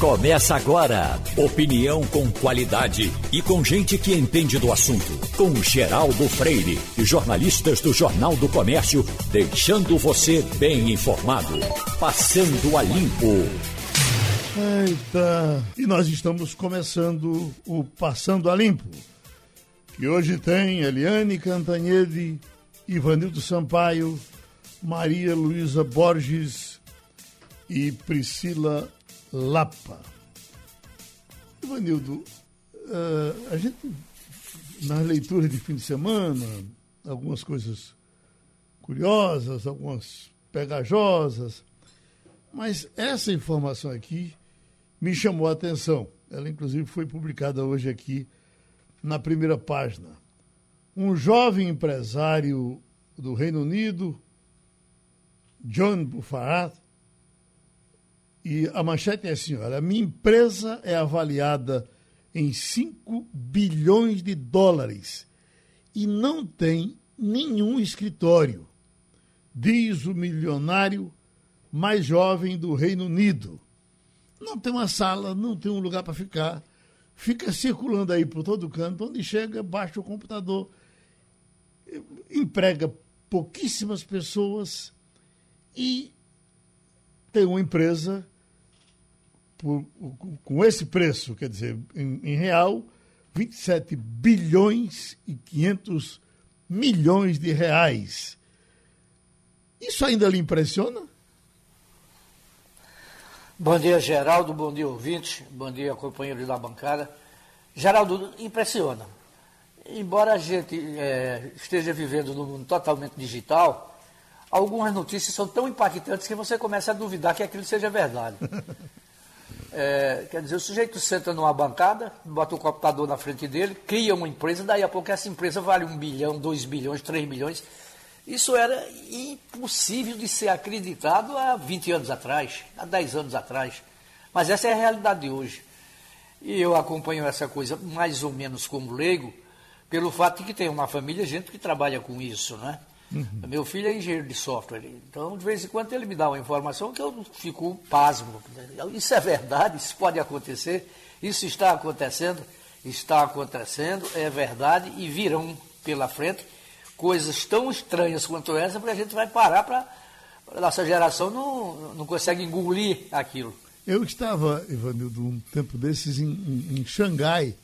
Começa agora. Opinião com qualidade e com gente que entende do assunto. Com Geraldo Freire e jornalistas do Jornal do Comércio, deixando você bem informado. Passando a limpo. Eita! E nós estamos começando o Passando a Limpo. Que hoje tem Eliane Cantanhede, Ivanildo Sampaio, Maria Luísa Borges e Priscila Lapa. Ivanildo, uh, a gente, nas leituras de fim de semana, algumas coisas curiosas, algumas pegajosas, mas essa informação aqui me chamou a atenção. Ela, inclusive, foi publicada hoje aqui na primeira página. Um jovem empresário do Reino Unido, John Buffarat, e a manchete é assim: olha, minha empresa é avaliada em 5 bilhões de dólares e não tem nenhum escritório, diz o milionário mais jovem do Reino Unido. Não tem uma sala, não tem um lugar para ficar. Fica circulando aí por todo canto, onde chega, baixa o computador, emprega pouquíssimas pessoas e tem uma empresa por, com esse preço, quer dizer, em, em real, 27 bilhões e 500 milhões de reais. Isso ainda lhe impressiona? Bom dia, Geraldo. Bom dia, ouvinte. Bom dia, companheiros da bancada. Geraldo, impressiona. Embora a gente é, esteja vivendo num mundo totalmente digital, algumas notícias são tão impactantes que você começa a duvidar que aquilo seja verdade. É, quer dizer, o sujeito senta numa bancada, bota o computador na frente dele, cria uma empresa, daí a pouco essa empresa vale um bilhão, dois bilhões, três bilhões. Isso era impossível de ser acreditado há 20 anos atrás, há 10 anos atrás. Mas essa é a realidade de hoje. E eu acompanho essa coisa mais ou menos como leigo, pelo fato de que tem uma família, gente que trabalha com isso, né? Uhum. Meu filho é engenheiro de software, então de vez em quando ele me dá uma informação que eu fico pasmo. Isso é verdade, isso pode acontecer, isso está acontecendo, está acontecendo, é verdade, e virão pela frente coisas tão estranhas quanto essa, porque a gente vai parar para. Nossa geração não, não consegue engolir aquilo. Eu estava, Ivanildo, um tempo desses em, em, em Xangai,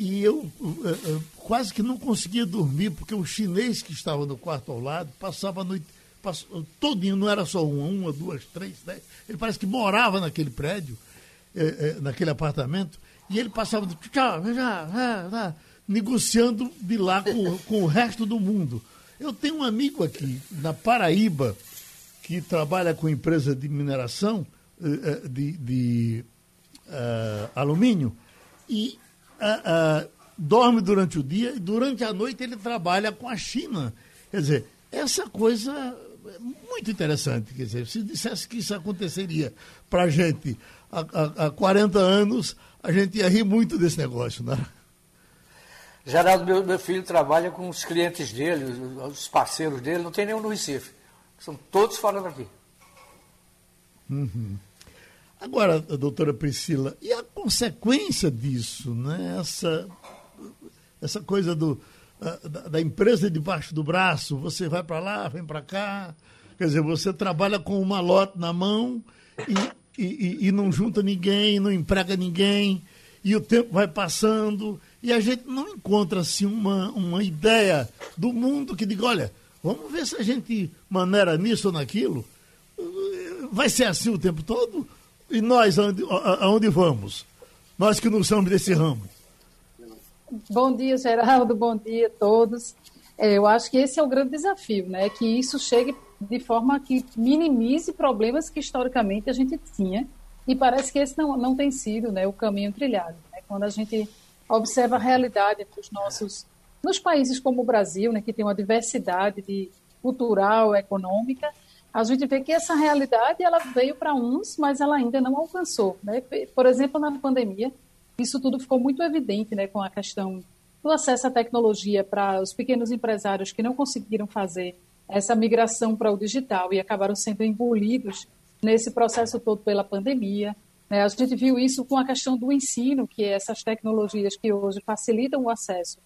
e eu uh, uh, quase que não conseguia dormir, porque o chinês que estava no quarto ao lado passava a noite passou, todinho, não era só uma, uma, duas, três, dez. Ele parece que morava naquele prédio, eh, naquele apartamento, e ele passava tchau, negociando de lá com, com o resto do mundo. Eu tenho um amigo aqui, na Paraíba, que trabalha com empresa de mineração de, de uh, alumínio, e uh, uh, dorme durante o dia e durante a noite ele trabalha com a China. Quer dizer, essa coisa é muito interessante. Quer dizer, se dissesse que isso aconteceria para a gente há, há, há 40 anos, a gente ia rir muito desse negócio, né? Geraldo, meu, meu filho trabalha com os clientes dele, os parceiros dele, não tem nenhum no Recife. São todos fora daqui. Uhum. Agora, doutora Priscila, e a consequência disso, né? essa, essa coisa do, da, da empresa debaixo do braço, você vai para lá, vem para cá, quer dizer, você trabalha com uma lote na mão e, e, e não junta ninguém, não emprega ninguém, e o tempo vai passando, e a gente não encontra assim, uma, uma ideia do mundo que diga, olha, vamos ver se a gente maneira nisso ou naquilo. Vai ser assim o tempo todo? E nós, aonde, vamos? Nós que não somos desse ramo. Bom dia, Geraldo. Bom dia a todos. É, eu acho que esse é o grande desafio, né? Que isso chegue de forma que minimize problemas que historicamente a gente tinha. E parece que esse não, não tem sido né, o caminho trilhado. Né? Quando a gente observa a realidade dos nossos, nos países como o Brasil, né, que tem uma diversidade de cultural, econômica, a gente vê que essa realidade ela veio para uns, mas ela ainda não alcançou. Né? Por exemplo, na pandemia, isso tudo ficou muito evidente né, com a questão do acesso à tecnologia para os pequenos empresários que não conseguiram fazer essa migração para o digital e acabaram sendo engolidos nesse processo todo pela pandemia. Né? A gente viu isso com a questão do ensino, que é essas tecnologias que hoje facilitam o acesso,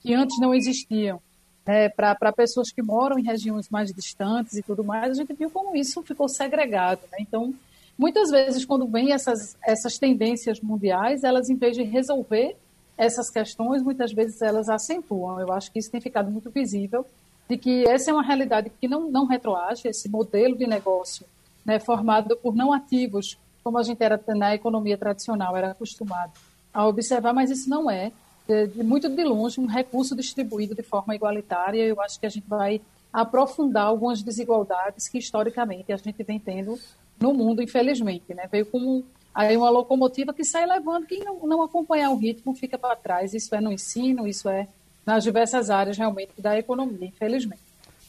que antes não existiam, né? para pessoas que moram em regiões mais distantes e tudo mais, a gente viu como isso ficou segregado. Né? Então, muitas vezes, quando vem essas, essas tendências mundiais, elas, em vez de resolver essas questões, muitas vezes elas acentuam. Eu acho que isso tem ficado muito visível, de que essa é uma realidade que não, não retroage, esse modelo de negócio né, formado por não ativos, como a gente era na economia tradicional, era acostumado a observar, mas isso não é, de, de, muito de longe, um recurso distribuído de forma igualitária. Eu acho que a gente vai aprofundar algumas desigualdades que, historicamente, a gente vem tendo no mundo, infelizmente. Né? Veio como aí uma locomotiva que sai levando, quem não, não acompanhar o ritmo fica para trás. Isso é no ensino, isso é nas diversas áreas realmente da economia, infelizmente.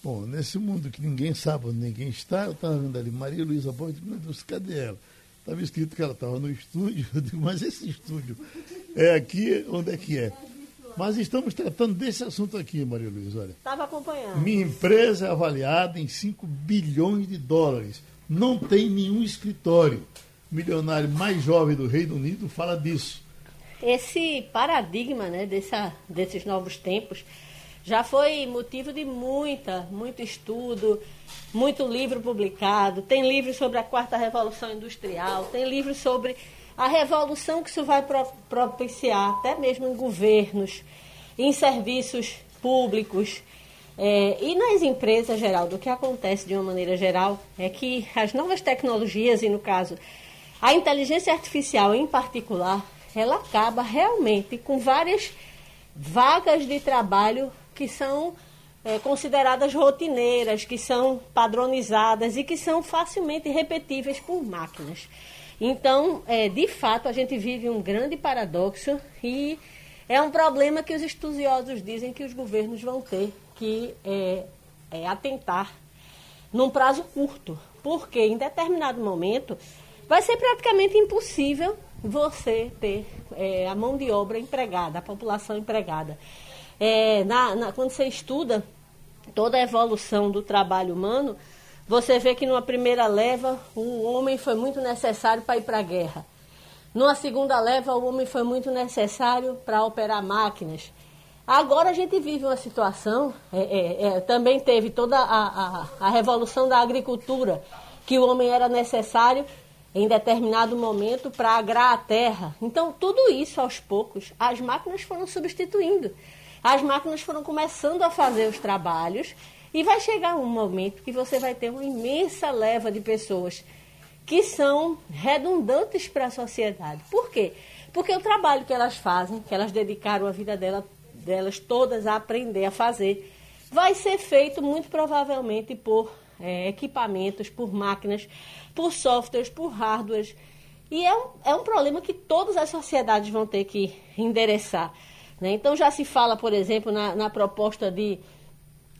Bom, nesse mundo que ninguém sabe onde ninguém está, eu estava vendo ali Maria Luísa Borges, meu Deus, cadê ela? Estava escrito que ela estava no estúdio, eu digo, mas esse estúdio é aqui, onde é que é? Mas estamos tratando desse assunto aqui, Maria Luísa, olha. Estava acompanhando. Minha empresa é avaliada em 5 bilhões de dólares. Não tem nenhum escritório. O milionário mais jovem do Reino Unido fala disso esse paradigma né, dessa, desses novos tempos já foi motivo de muita, muito estudo, muito livro publicado. Tem livros sobre a quarta revolução industrial, tem livros sobre a revolução que isso vai propiciar, até mesmo em governos, em serviços públicos. É, e nas empresas, Geraldo, o que acontece de uma maneira geral é que as novas tecnologias, e no caso a inteligência artificial em particular, ela acaba realmente com várias vagas de trabalho que são é, consideradas rotineiras, que são padronizadas e que são facilmente repetíveis por máquinas. Então, é, de fato, a gente vive um grande paradoxo e é um problema que os estudiosos dizem que os governos vão ter que é, é atentar num prazo curto, porque em determinado momento vai ser praticamente impossível você ter é, a mão de obra empregada, a população empregada. É, na, na, quando você estuda toda a evolução do trabalho humano, você vê que numa primeira leva o homem foi muito necessário para ir para a guerra. Numa segunda leva, o homem foi muito necessário para operar máquinas. Agora a gente vive uma situação, é, é, é também teve toda a, a, a revolução da agricultura, que o homem era necessário em determinado momento para agrar a terra. Então, tudo isso aos poucos, as máquinas foram substituindo. As máquinas foram começando a fazer os trabalhos e vai chegar um momento que você vai ter uma imensa leva de pessoas que são redundantes para a sociedade. Por quê? Porque o trabalho que elas fazem, que elas dedicaram a vida dela, delas todas a aprender a fazer, vai ser feito muito provavelmente por é, equipamentos, por máquinas, por softwares, por hardwares. E é um, é um problema que todas as sociedades vão ter que endereçar. Né? Então já se fala, por exemplo, na, na proposta de,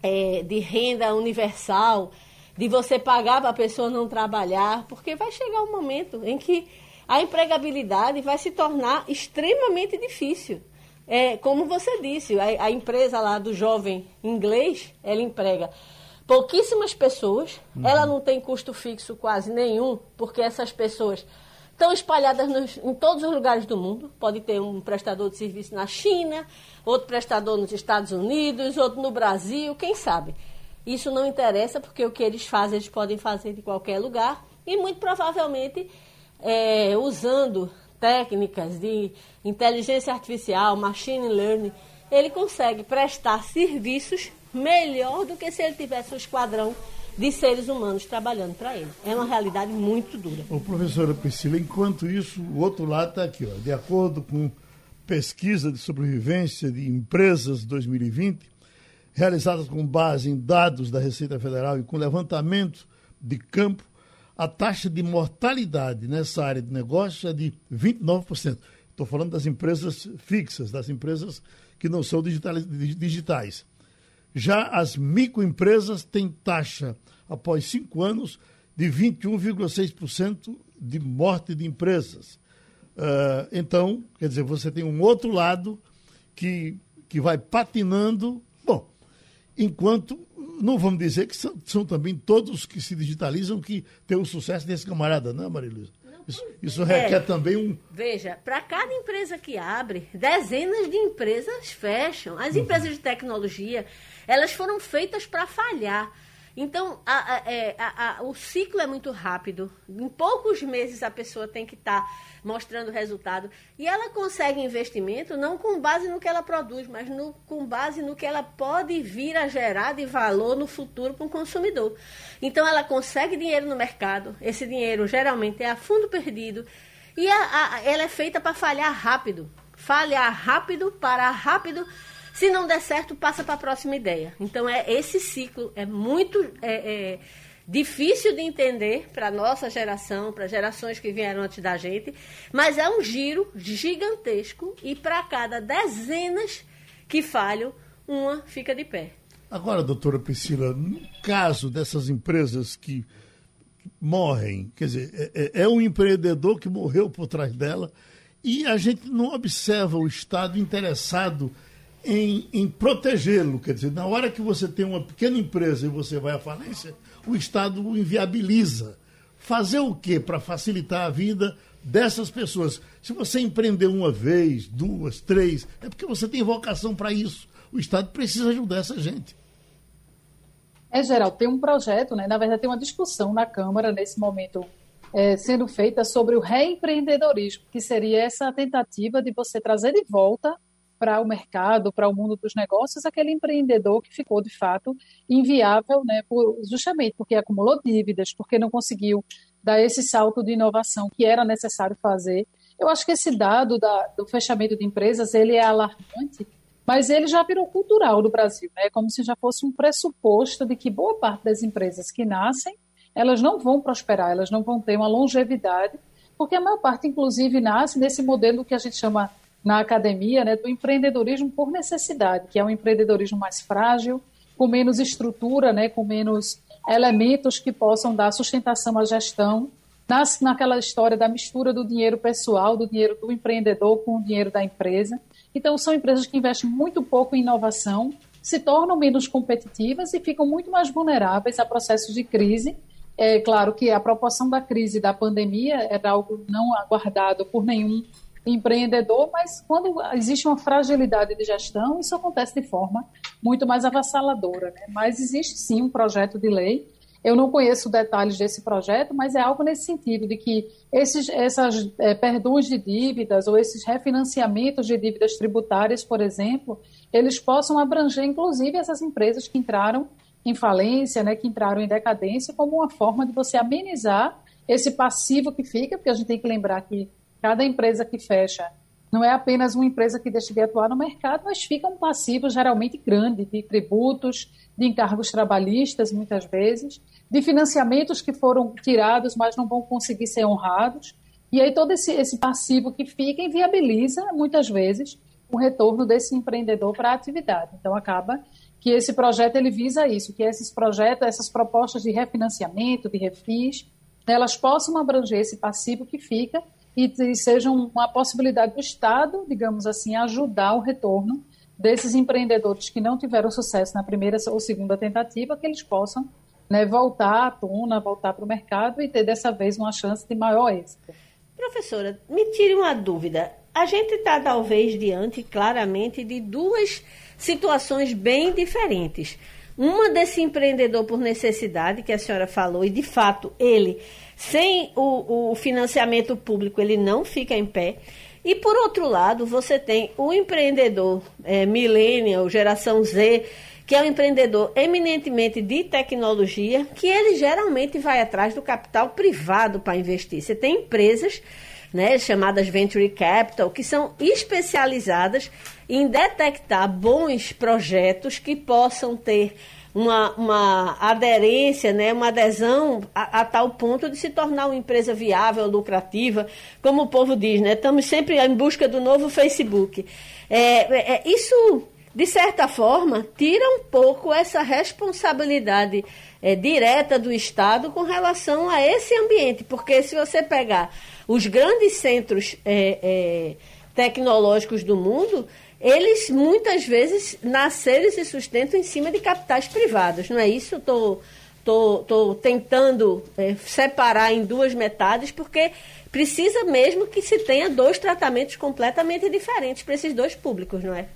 é, de renda universal, de você pagar para a pessoa não trabalhar, porque vai chegar um momento em que a empregabilidade vai se tornar extremamente difícil. É, como você disse, a, a empresa lá do jovem inglês, ela emprega pouquíssimas pessoas, uhum. ela não tem custo fixo quase nenhum, porque essas pessoas estão espalhadas nos, em todos os lugares do mundo. Pode ter um prestador de serviço na China, outro prestador nos Estados Unidos, outro no Brasil, quem sabe. Isso não interessa, porque o que eles fazem, eles podem fazer de qualquer lugar e muito provavelmente é, usando técnicas de inteligência artificial, machine learning, ele consegue prestar serviços melhor do que se ele tivesse um esquadrão de seres humanos trabalhando para ele. É uma realidade muito dura. Ô, professora Priscila, enquanto isso, o outro lado está aqui, ó, de acordo com pesquisa de sobrevivência de empresas 2020, realizadas com base em dados da Receita Federal e com levantamento de campo, a taxa de mortalidade nessa área de negócio é de 29%. Estou falando das empresas fixas, das empresas que não são digitais. Já as microempresas têm taxa, após cinco anos, de 21,6% de morte de empresas. Uh, então, quer dizer, você tem um outro lado que, que vai patinando. Bom, enquanto não vamos dizer que são, são também todos que se digitalizam que têm o sucesso desse camarada, não é, Maria Luísa? Isso, isso requer é, também um. Veja, para cada empresa que abre, dezenas de empresas fecham. As uhum. empresas de tecnologia, elas foram feitas para falhar. Então, a, a, é, a, o ciclo é muito rápido. Em poucos meses a pessoa tem que estar tá mostrando resultado. E ela consegue investimento não com base no que ela produz, mas no, com base no que ela pode vir a gerar de valor no futuro para o consumidor. Então, ela consegue dinheiro no mercado. Esse dinheiro geralmente é a fundo perdido. E ela é feita para falhar rápido. Falhar rápido, parar rápido se não der certo, passa para a próxima ideia. Então, é esse ciclo é muito é, é, difícil de entender para a nossa geração, para gerações que vieram antes da gente, mas é um giro gigantesco e para cada dezenas que falham, uma fica de pé. Agora, doutora Priscila, no caso dessas empresas que morrem, quer dizer, é, é, é um empreendedor que morreu por trás dela e a gente não observa o Estado interessado em, em protegê-lo. Quer dizer, na hora que você tem uma pequena empresa e você vai à falência, o Estado o inviabiliza. Fazer o quê para facilitar a vida dessas pessoas? Se você empreender uma vez, duas, três, é porque você tem vocação para isso. O Estado precisa ajudar essa gente. É, geral, tem um projeto, né? na verdade, tem uma discussão na Câmara nesse momento é, sendo feita sobre o reempreendedorismo, que seria essa tentativa de você trazer de volta para o mercado, para o mundo dos negócios, aquele empreendedor que ficou de fato inviável, né, por, justamente porque acumulou dívidas, porque não conseguiu dar esse salto de inovação que era necessário fazer. Eu acho que esse dado da, do fechamento de empresas ele é alarmante, mas ele já virou cultural no Brasil, né? Como se já fosse um pressuposto de que boa parte das empresas que nascem, elas não vão prosperar, elas não vão ter uma longevidade, porque a maior parte, inclusive, nasce nesse modelo que a gente chama na academia né, do empreendedorismo por necessidade, que é um empreendedorismo mais frágil, com menos estrutura, né, com menos elementos que possam dar sustentação à gestão. Nasce naquela história da mistura do dinheiro pessoal, do dinheiro do empreendedor com o dinheiro da empresa. Então, são empresas que investem muito pouco em inovação, se tornam menos competitivas e ficam muito mais vulneráveis a processos de crise. É claro que a proporção da crise da pandemia era algo não aguardado por nenhum empreendedor, mas quando existe uma fragilidade de gestão, isso acontece de forma muito mais avassaladora. Né? Mas existe sim um projeto de lei. Eu não conheço detalhes desse projeto, mas é algo nesse sentido, de que esses essas, é, perdões de dívidas ou esses refinanciamentos de dívidas tributárias, por exemplo, eles possam abranger, inclusive, essas empresas que entraram em falência, né, que entraram em decadência, como uma forma de você amenizar esse passivo que fica, porque a gente tem que lembrar que Cada empresa que fecha não é apenas uma empresa que deixa de atuar no mercado, mas fica um passivo geralmente grande de tributos, de encargos trabalhistas, muitas vezes, de financiamentos que foram tirados, mas não vão conseguir ser honrados. E aí todo esse, esse passivo que fica inviabiliza, muitas vezes, o retorno desse empreendedor para a atividade. Então, acaba que esse projeto ele visa isso, que esses projetos, essas propostas de refinanciamento, de refis, elas possam abranger esse passivo que fica e, e sejam uma possibilidade do Estado, digamos assim, ajudar o retorno desses empreendedores que não tiveram sucesso na primeira ou segunda tentativa, que eles possam né, voltar à tona, voltar para o mercado e ter dessa vez uma chance de maior êxito. Professora, me tire uma dúvida. A gente está talvez diante claramente de duas situações bem diferentes. Uma desse empreendedor por necessidade que a senhora falou, e de fato ele sem o, o financiamento público, ele não fica em pé. E por outro lado, você tem o empreendedor é, millennial, geração Z, que é um empreendedor eminentemente de tecnologia, que ele geralmente vai atrás do capital privado para investir. Você tem empresas né, chamadas Venture Capital, que são especializadas em detectar bons projetos que possam ter uma, uma aderência, né, uma adesão a, a, tal ponto de se tornar uma empresa viável, lucrativa, como o povo diz, né? Estamos sempre em busca do novo Facebook. É, é, é, isso, de certa forma, tira um pouco essa responsabilidade é, direta do Estado com relação a esse ambiente, porque se você pegar os grandes centros é, é, tecnológicos do mundo, eles muitas vezes nasceram e se sustentam em cima de capitais privados, não é isso? Estou estou tentando é, separar em duas metades, porque precisa mesmo que se tenha dois tratamentos completamente diferentes para esses dois públicos, não é?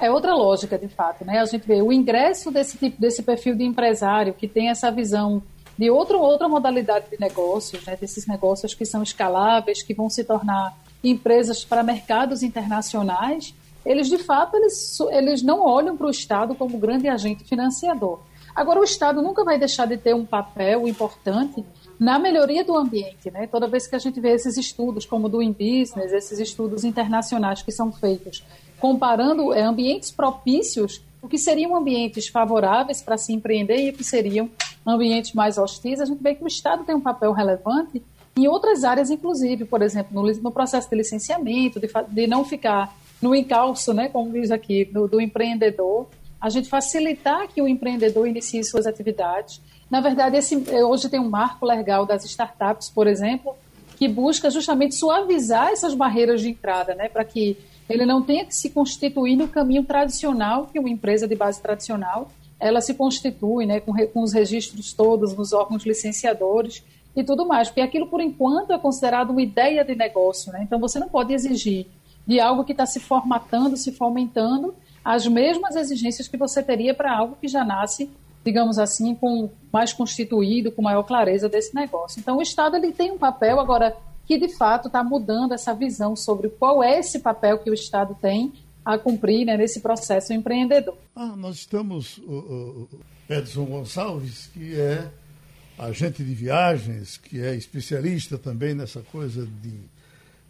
É outra lógica, de fato, né? A gente vê o ingresso desse tipo, desse perfil de empresário que tem essa visão de outro, outra modalidade de negócios, né? Desses negócios que são escaláveis, que vão se tornar empresas para mercados internacionais. Eles, de fato, eles, eles não olham para o Estado como grande agente financiador. Agora, o Estado nunca vai deixar de ter um papel importante na melhoria do ambiente. Né? Toda vez que a gente vê esses estudos, como do InBusiness, esses estudos internacionais que são feitos, comparando é, ambientes propícios, o que seriam ambientes favoráveis para se empreender e o que seriam ambientes mais hostis, a gente vê que o Estado tem um papel relevante em outras áreas, inclusive, por exemplo, no, no processo de licenciamento, de, de, não ficar no encalço, né, como diz aqui, do, do empreendedor, a gente facilitar que o empreendedor inicie suas atividades. Na verdade, esse, hoje tem um marco legal das startups, por exemplo, que busca justamente suavizar essas barreiras de entrada, né, para que ele não tenha que se constituir no caminho tradicional que uma empresa de base tradicional ela se constitui, né, com, com os registros todos nos órgãos licenciadores e tudo mais, porque aquilo por enquanto é considerado uma ideia de negócio, né? Então você não pode exigir de algo que está se formatando, se fomentando, as mesmas exigências que você teria para algo que já nasce, digamos assim, com mais constituído, com maior clareza desse negócio. Então, o Estado ele tem um papel agora que de fato está mudando essa visão sobre qual é esse papel que o Estado tem a cumprir né, nesse processo empreendedor. Ah, nós estamos, o, Edson Gonçalves, que é agente de viagens, que é especialista também nessa coisa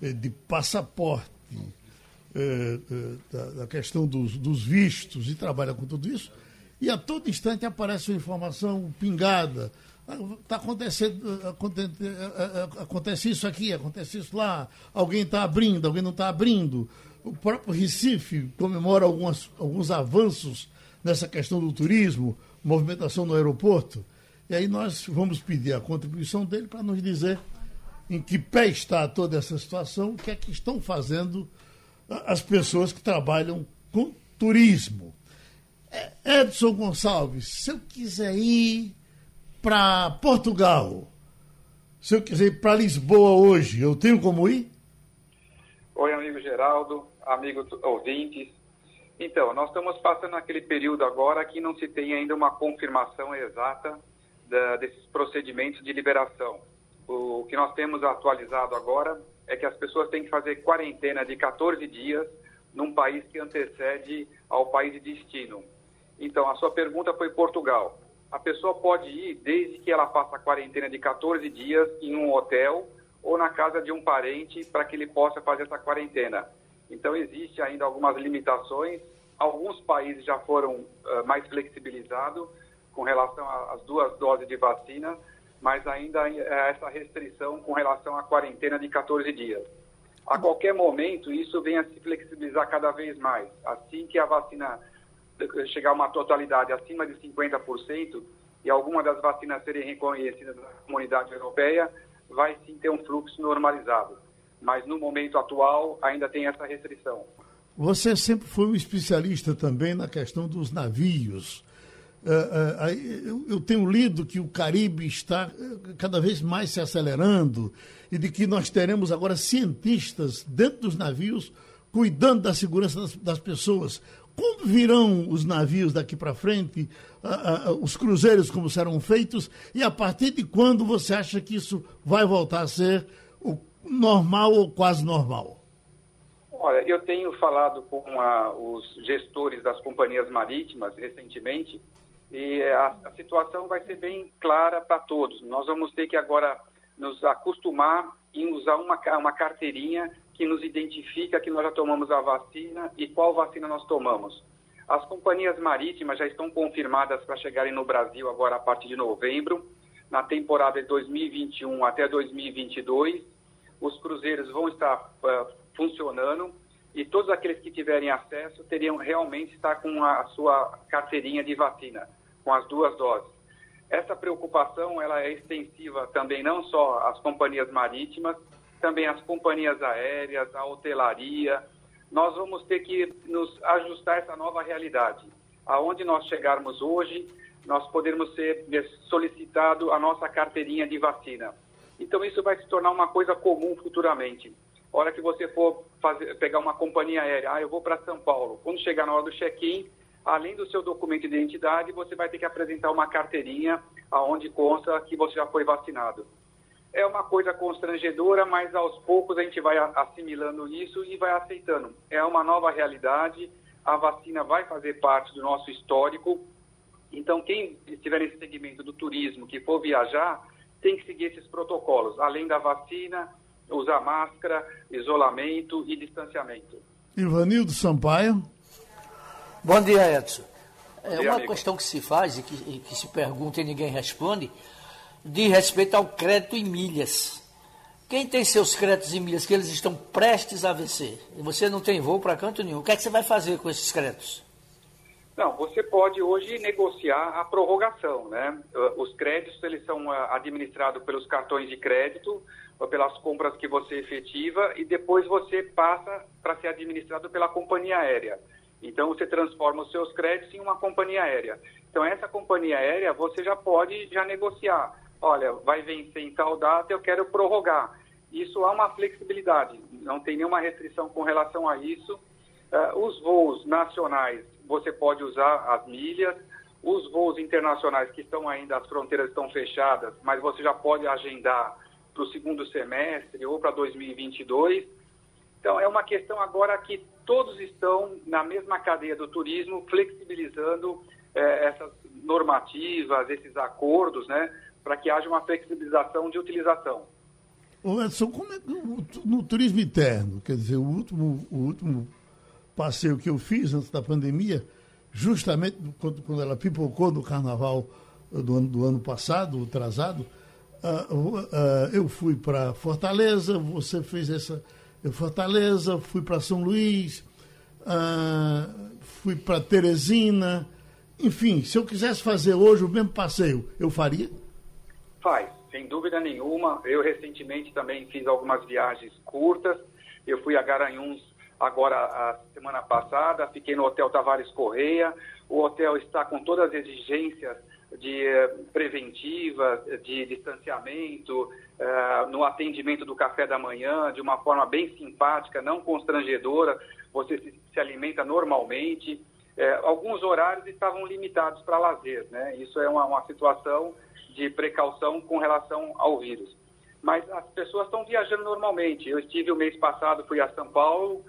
de, de passaporte é, é, da, da, questão dos, dos, vistos e trabalha com tudo isso, e a todo instante aparece uma informação pingada. Está acontecendo, acontece isso aqui, acontece isso lá, alguém está abrindo, alguém não está abrindo. O próprio Recife comemora algumas, alguns avanços nessa questão do turismo, movimentação no aeroporto. E aí nós vamos pedir a contribuição dele para nos dizer em que pé está toda essa situação, o que é que estão fazendo as pessoas que trabalham com turismo. É, Edson Gonçalves, se eu quiser ir para Portugal, se eu quiser ir para Lisboa hoje, eu tenho como ir? Oi, amigo Geraldo, amigo ouvintes. Então, nós estamos passando aquele período agora que não se tem ainda uma confirmação exata da, desses procedimentos de liberação. O que nós temos atualizado agora é que as pessoas têm que fazer quarentena de 14 dias num país que antecede ao país de destino. Então, a sua pergunta foi Portugal. A pessoa pode ir desde que ela faça a quarentena de 14 dias em um hotel ou na casa de um parente para que ele possa fazer essa quarentena. Então, existe ainda algumas limitações. Alguns países já foram uh, mais flexibilizados com relação às duas doses de vacina, mas ainda é essa restrição com relação à quarentena de 14 dias. A qualquer momento, isso vem a se flexibilizar cada vez mais. Assim que a vacina chegar a uma totalidade acima de 50% e alguma das vacinas serem reconhecidas na comunidade europeia, vai sim ter um fluxo normalizado. Mas no momento atual ainda tem essa restrição. Você sempre foi um especialista também na questão dos navios. Uh, uh, eu tenho lido que o Caribe está cada vez mais se acelerando e de que nós teremos agora cientistas dentro dos navios cuidando da segurança das, pessoas. Como virão os navios daqui para frente, os cruzeiros como serão feitos e a partir de quando você acha que isso vai voltar a ser o normal ou quase normal? Olha, eu tenho falado com os gestores das companhias marítimas recentemente e a, a situação vai ser bem clara para todos. Nós vamos ter que agora nos acostumar em usar uma, uma carteirinha que nos identifica que nós já tomamos a vacina e qual vacina nós tomamos. As companhias marítimas já estão confirmadas para chegarem no Brasil agora a partir de novembro, na temporada de 2021 até 2022. Os cruzeiros vão estar uh, funcionando e todos aqueles que tiverem acesso teriam realmente estar com a sua carteirinha de vacina com as duas doses. Essa preocupação ela é extensiva também não só às companhias marítimas, também às companhias aéreas, à hotelaria. Nós vamos ter que nos ajustar a essa nova realidade. Aonde nós chegarmos hoje, nós podermos ser solicitado a nossa carteirinha de vacina. Então isso vai se tornar uma coisa comum futuramente. A hora que você for fazer, pegar uma companhia aérea, ah, eu vou para São Paulo. Quando chegar na hora do check-in, além do seu documento de identidade, você vai ter que apresentar uma carteirinha aonde consta que você já foi vacinado. É uma coisa constrangedora, mas aos poucos a gente vai assimilando isso e vai aceitando. É uma nova realidade, a vacina vai fazer parte do nosso histórico. Então, quem estiver nesse segmento do turismo, que for viajar, tem que seguir esses protocolos, além da vacina, usar máscara, isolamento e distanciamento. Ivanildo Sampaio. Bom dia, Edson. É uma amigo. questão que se faz e que, e que se pergunta e ninguém responde, de respeito ao crédito em milhas. Quem tem seus créditos em milhas que eles estão prestes a vencer e você não tem voo para canto nenhum, o que é que você vai fazer com esses créditos? Não, você pode hoje negociar a prorrogação, né? Os créditos eles são ah, administrados pelos cartões de crédito, pelas compras que você efetiva e depois você passa para ser administrado pela companhia aérea. Então você transforma os seus créditos em uma companhia aérea. Então essa companhia aérea você já pode já negociar. Olha, vai vencer em tal data, eu quero prorrogar. Isso há uma flexibilidade, não tem nenhuma restrição com relação a isso. Uh, os voos nacionais você pode usar as milhas. Os voos internacionais que estão ainda, as fronteiras estão fechadas, mas você já pode agendar para o segundo semestre ou para 2022. Então, é uma questão agora que todos estão na mesma cadeia do turismo, flexibilizando eh, essas normativas, esses acordos, né, para que haja uma flexibilização de utilização. Ô Edson, como é no turismo interno, quer dizer, o último, o último passeio que eu fiz antes da pandemia, justamente quando, quando ela pipocou no carnaval do ano, do ano passado, atrasado, uh, uh, eu fui para Fortaleza, você fez essa. Fortaleza, fui para São Luís, uh, fui para Teresina. Enfim, se eu quisesse fazer hoje o mesmo passeio, eu faria? Faz, sem dúvida nenhuma. Eu recentemente também fiz algumas viagens curtas. Eu fui a Garanhuns agora a semana passada, fiquei no Hotel Tavares Correia. O hotel está com todas as exigências de eh, preventiva, de distanciamento, uh, no atendimento do café da manhã, de uma forma bem simpática, não constrangedora, você se, alimenta normalmente. Uh, alguns horários estavam limitados para lazer, né? Isso é uma, uma situação de precaução com relação ao vírus. Mas as pessoas estão viajando normalmente. Eu estive o mês passado, fui a São Paulo,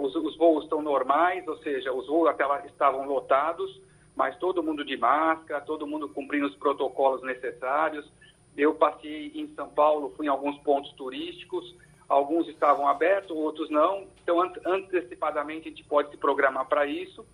os, os voos estão normais, ou seja, os voos até lá estavam lotados, mas todo mundo de máscara, todo mundo cumprindo os protocolos necessários. Eu passei em São Paulo, fui em alguns pontos turísticos, alguns estavam abertos, outros não. Então, antecipadamente, a gente pode se programar para isso,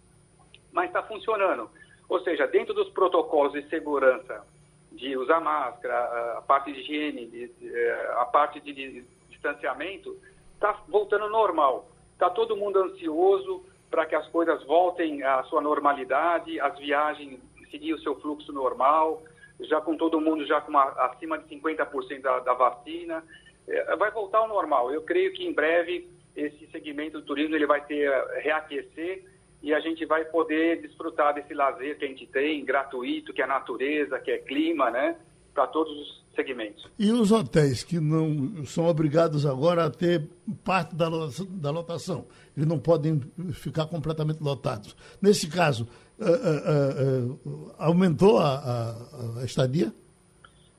mas está funcionando. Ou seja, dentro dos protocolos de segurança, de usar máscara, a parte de higiene, eh, a parte de distanciamento, está voltando normal. Está todo mundo ansioso, para que as coisas voltem à sua normalidade, as viagens seguir o seu fluxo normal, já com todo mundo já com uma, acima de 50% da, da vacina, é, vai voltar ao normal. Eu creio que em breve esse segmento do turismo ele vai ter reaquecer e a gente vai poder desfrutar desse lazer que a gente tem, gratuito, que é natureza, que é clima, né? Para todos os segmentos. E os hotéis que não são obrigados agora a ter parte da, da lotação, eles não podem ficar completamente lotados. Nesse caso, uh, uh, uh, aumentou a, a, a, estadia?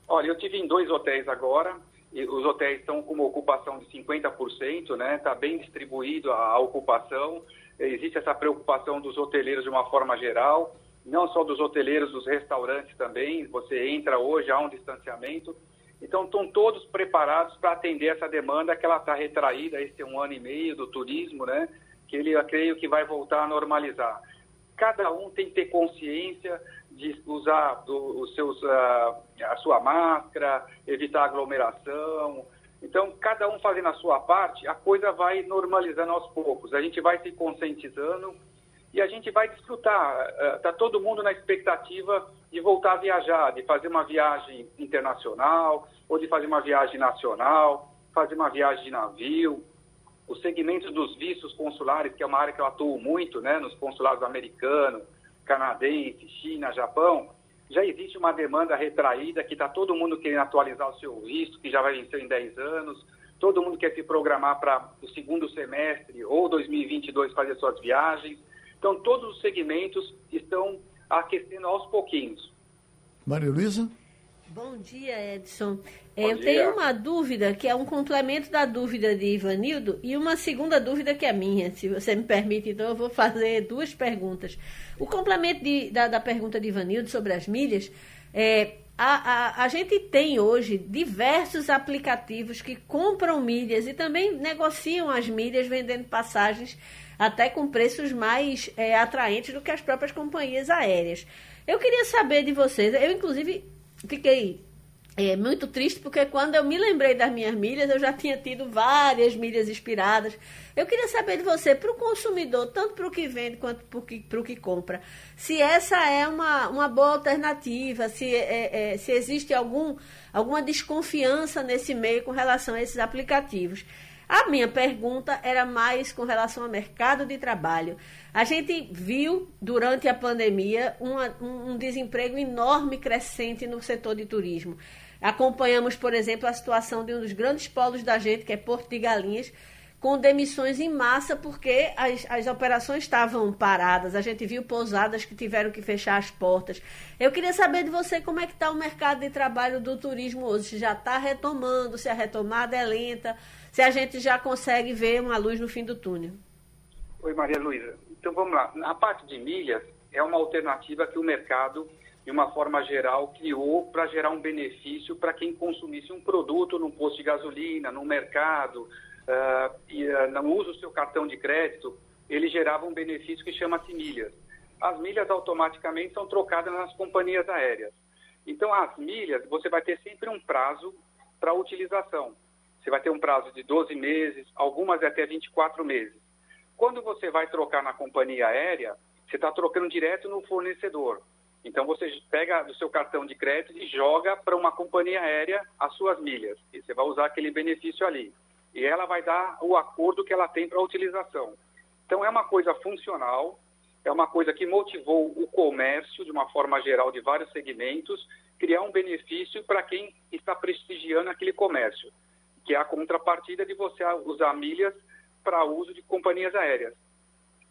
Olha, eu tive em dois hotéis agora. E os hotéis estão com uma ocupação de 50%, né? Está bem distribuído a, a ocupação. Existe essa preocupação dos hoteleiros de uma forma geral não só dos hoteleiros, dos restaurantes também. Você entra hoje, há um distanciamento. Então, estão todos preparados para atender essa demanda que ela está retraída, esse um ano e meio do turismo, né? Que ele, eu creio que vai voltar a normalizar. Cada um tem que ter consciência de usar os seus, uh, a sua máscara, evitar aglomeração. Então, cada um fazendo a sua parte, a coisa vai normalizando aos poucos. A gente vai se conscientizando e a gente vai desfrutar. Está eh, todo mundo na expectativa de voltar a viajar, de fazer uma viagem internacional ou de fazer uma viagem nacional, fazer uma viagem de navio. Os segmentos dos vistos consulares, que é uma área que eu atuo muito, né, nos consulados americanos, canadense, China, Japão, já existe uma demanda retraída, que está todo mundo querendo atualizar o seu visto, que já vai vencer em 10 anos, todo mundo quer se programar para o segundo semestre ou 2022 fazer suas viagens. Então, todos os segmentos estão aquecendo aos pouquinhos. Maria Luísa? Bom dia, Edson. Bom eu dia. tenho uma dúvida que é um complemento da dúvida de Ivanildo e uma segunda dúvida que é minha, se você me permite. Então, eu vou fazer duas perguntas. O complemento de, da, da, pergunta de Ivanildo sobre as milhas é. A, a, a gente tem hoje diversos aplicativos que compram milhas e também negociam as milhas vendendo passagens até com preços mais é, atraentes do que as próprias companhias aéreas. Eu queria saber de vocês, eu inclusive fiquei é, muito triste porque quando eu me lembrei das minhas milhas, eu já tinha tido várias milhas expiradas. Eu queria saber de você, para o consumidor, tanto para o que vende quanto para o que compra, se essa é uma, uma boa alternativa, se, é, é, se existe algum, alguma desconfiança nesse meio com relação a esses aplicativos. A minha pergunta era mais com relação ao mercado de trabalho. A gente viu durante a pandemia uma, um desemprego enorme crescente no setor de turismo. Acompanhamos, por exemplo, a situação de um dos grandes polos da gente, que é Porto de Galinhas, com demissões em massa porque as, as operações estavam paradas. A gente viu pousadas que tiveram que fechar as portas. Eu queria saber de você como é que está o mercado de trabalho do turismo hoje. Se já está retomando, se a retomada é lenta se a gente já consegue ver uma luz no fim do túnel. Oi, Maria Luísa. Então vamos lá. A parte de milhas é uma alternativa que o mercado, de uma forma geral, criou para gerar um benefício para quem consumisse um produto num posto de gasolina, no mercado, uh, e uh, não usa o seu cartão de crédito, ele gerava um benefício que chama-se milhas. As milhas automaticamente são trocadas nas companhias aéreas. Então, as milhas, você vai ter sempre um prazo para utilização. Você vai ter um prazo de 12 meses, algumas até 24 meses. Quando você vai trocar na companhia aérea, você está trocando direto no fornecedor. Então você pega do seu cartão de crédito e joga para uma companhia aérea as suas milhas. E você vai usar aquele benefício ali. E ela vai dar o acordo que ela tem para a utilização. Então é uma coisa funcional, é uma coisa que motivou o comércio, de uma forma geral, de vários segmentos, criar um benefício para quem está prestigiando aquele comércio que é a contrapartida de você usar milhas para uso de companhias aéreas.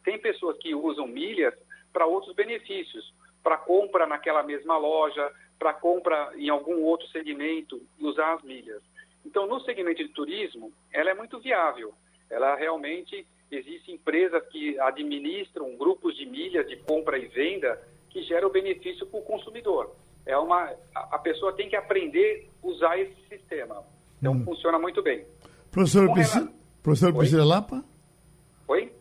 Tem pessoas que usam milhas para outros benefícios, para compra naquela mesma loja, para compra em algum outro segmento e usar as milhas. Então, no segmento de turismo, ela é muito viável. Ela realmente existem empresas que administram grupos de milhas de compra e venda que geram benefício para o consumidor. É uma, a pessoa tem que aprender a usar esse sistema. Então hum. funciona muito bem. Professor, Priscila, professor Priscila Lapa? Oi?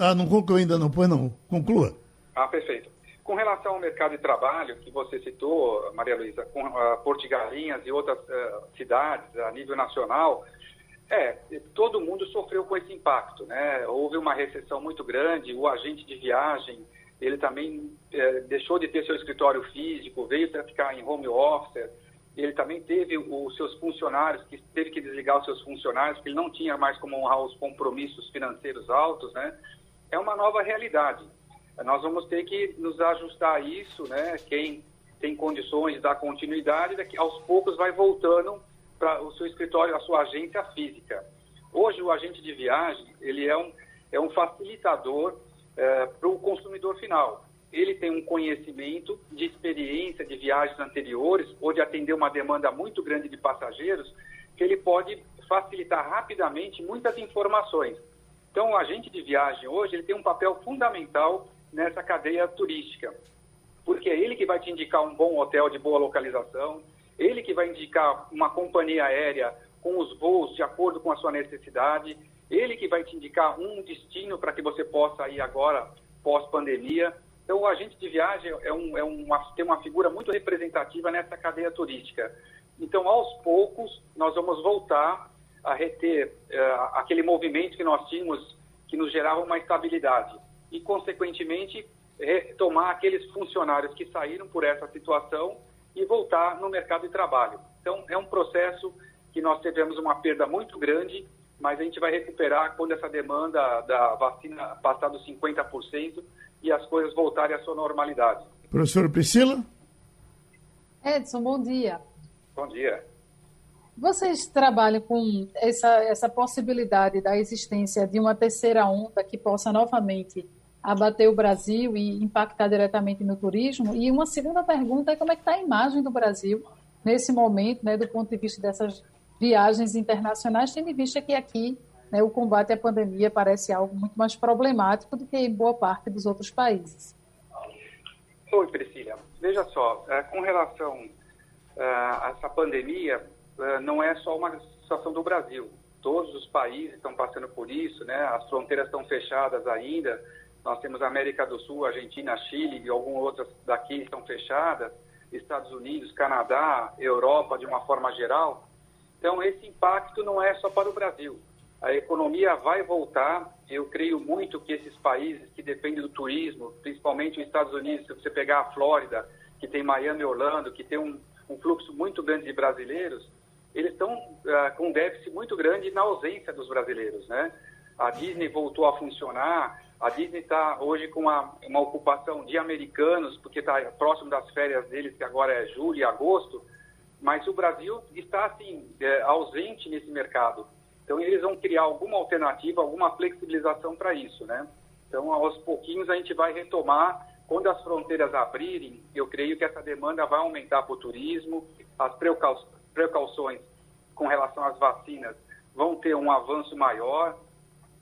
ah, não concluiu ainda não, pois não. Conclua. Ah, perfeito. Com relação ao mercado de trabalho, que você citou, Maria Luísa, com uh, Porto Galinhas e outras uh, cidades a nível nacional, é, todo mundo sofreu com esse impacto, né? Houve uma recessão muito grande, o agente de viagem, ele também é, deixou de ter seu escritório físico, veio para ficar em home office, ele também teve os seus funcionários, que teve que desligar os seus funcionários, porque ele não tinha mais como honrar os compromissos financeiros altos, né? É uma nova realidade. Nós vamos ter que nos ajustar a isso, né? Quem tem condições de dar continuidade, daqui aos poucos vai voltando para o seu escritório, a sua agência física. Hoje, o agente de viagem, ele é um, é um facilitador é, para o consumidor final ele tem um conhecimento de experiência de viagens anteriores ou de atender uma demanda muito grande de passageiros, que ele pode facilitar rapidamente muitas informações. Então, o agente de viagem hoje ele tem um papel fundamental nessa cadeia turística, porque é ele que vai te indicar um bom hotel de boa localização, ele que vai indicar uma companhia aérea com os voos de acordo com a sua necessidade, ele que vai te indicar um destino para que você possa ir agora pós-pandemia. Então, o agente de viagem é, um, é uma, tem uma figura muito representativa nessa cadeia turística. Então, aos poucos, nós vamos voltar a reter uh, aquele movimento que nós tínhamos, que nos gerava uma estabilidade. E, consequentemente, retomar aqueles funcionários que saíram por essa situação e voltar no mercado de trabalho. Então, é um processo que nós tivemos uma perda muito grande, mas a gente vai recuperar quando essa demanda da vacina passar dos 50%, e as coisas voltarem à sua normalidade. Professora Priscila? Edson, bom dia. Bom dia. Vocês trabalham com essa, essa possibilidade da existência de uma terceira onda que possa novamente abater o Brasil e impactar diretamente no turismo? E uma segunda pergunta é como é que está a imagem do Brasil nesse momento, né, do ponto de vista dessas viagens internacionais, tendo em vista que aqui né, o combate à pandemia parece algo muito mais problemático do que em boa parte dos outros países. Oi, Priscila. Veja só, é, com relação é, a essa pandemia, é, não é só uma situação do Brasil. Todos os países estão passando por isso, né? As fronteiras estão fechadas ainda. Nós temos América do Sul, Argentina, Chile e algumas outras daqui estão fechadas. Estados Unidos, Canadá, Europa, de uma forma geral. Então, esse impacto não é só para o Brasil. A economia vai voltar. Eu creio muito que esses países que dependem do turismo, principalmente os Estados Unidos, se você pegar a Flórida, que tem Miami e Orlando, que tem um, um fluxo muito grande de brasileiros, eles estão uh, com um déficit muito grande na ausência dos brasileiros, né? A Disney voltou a funcionar, a Disney está hoje com uma, uma ocupação de americanos, porque está próximo das férias deles, que agora é julho e agosto, mas o Brasil está, assim, é, ausente nesse mercado. Então, eles vão criar alguma alternativa, alguma flexibilização para isso, né? Então, aos pouquinhos, a gente vai retomar. Quando as fronteiras abrirem, eu creio que essa demanda vai aumentar para o turismo, as precauções com relação às vacinas vão ter um avanço maior.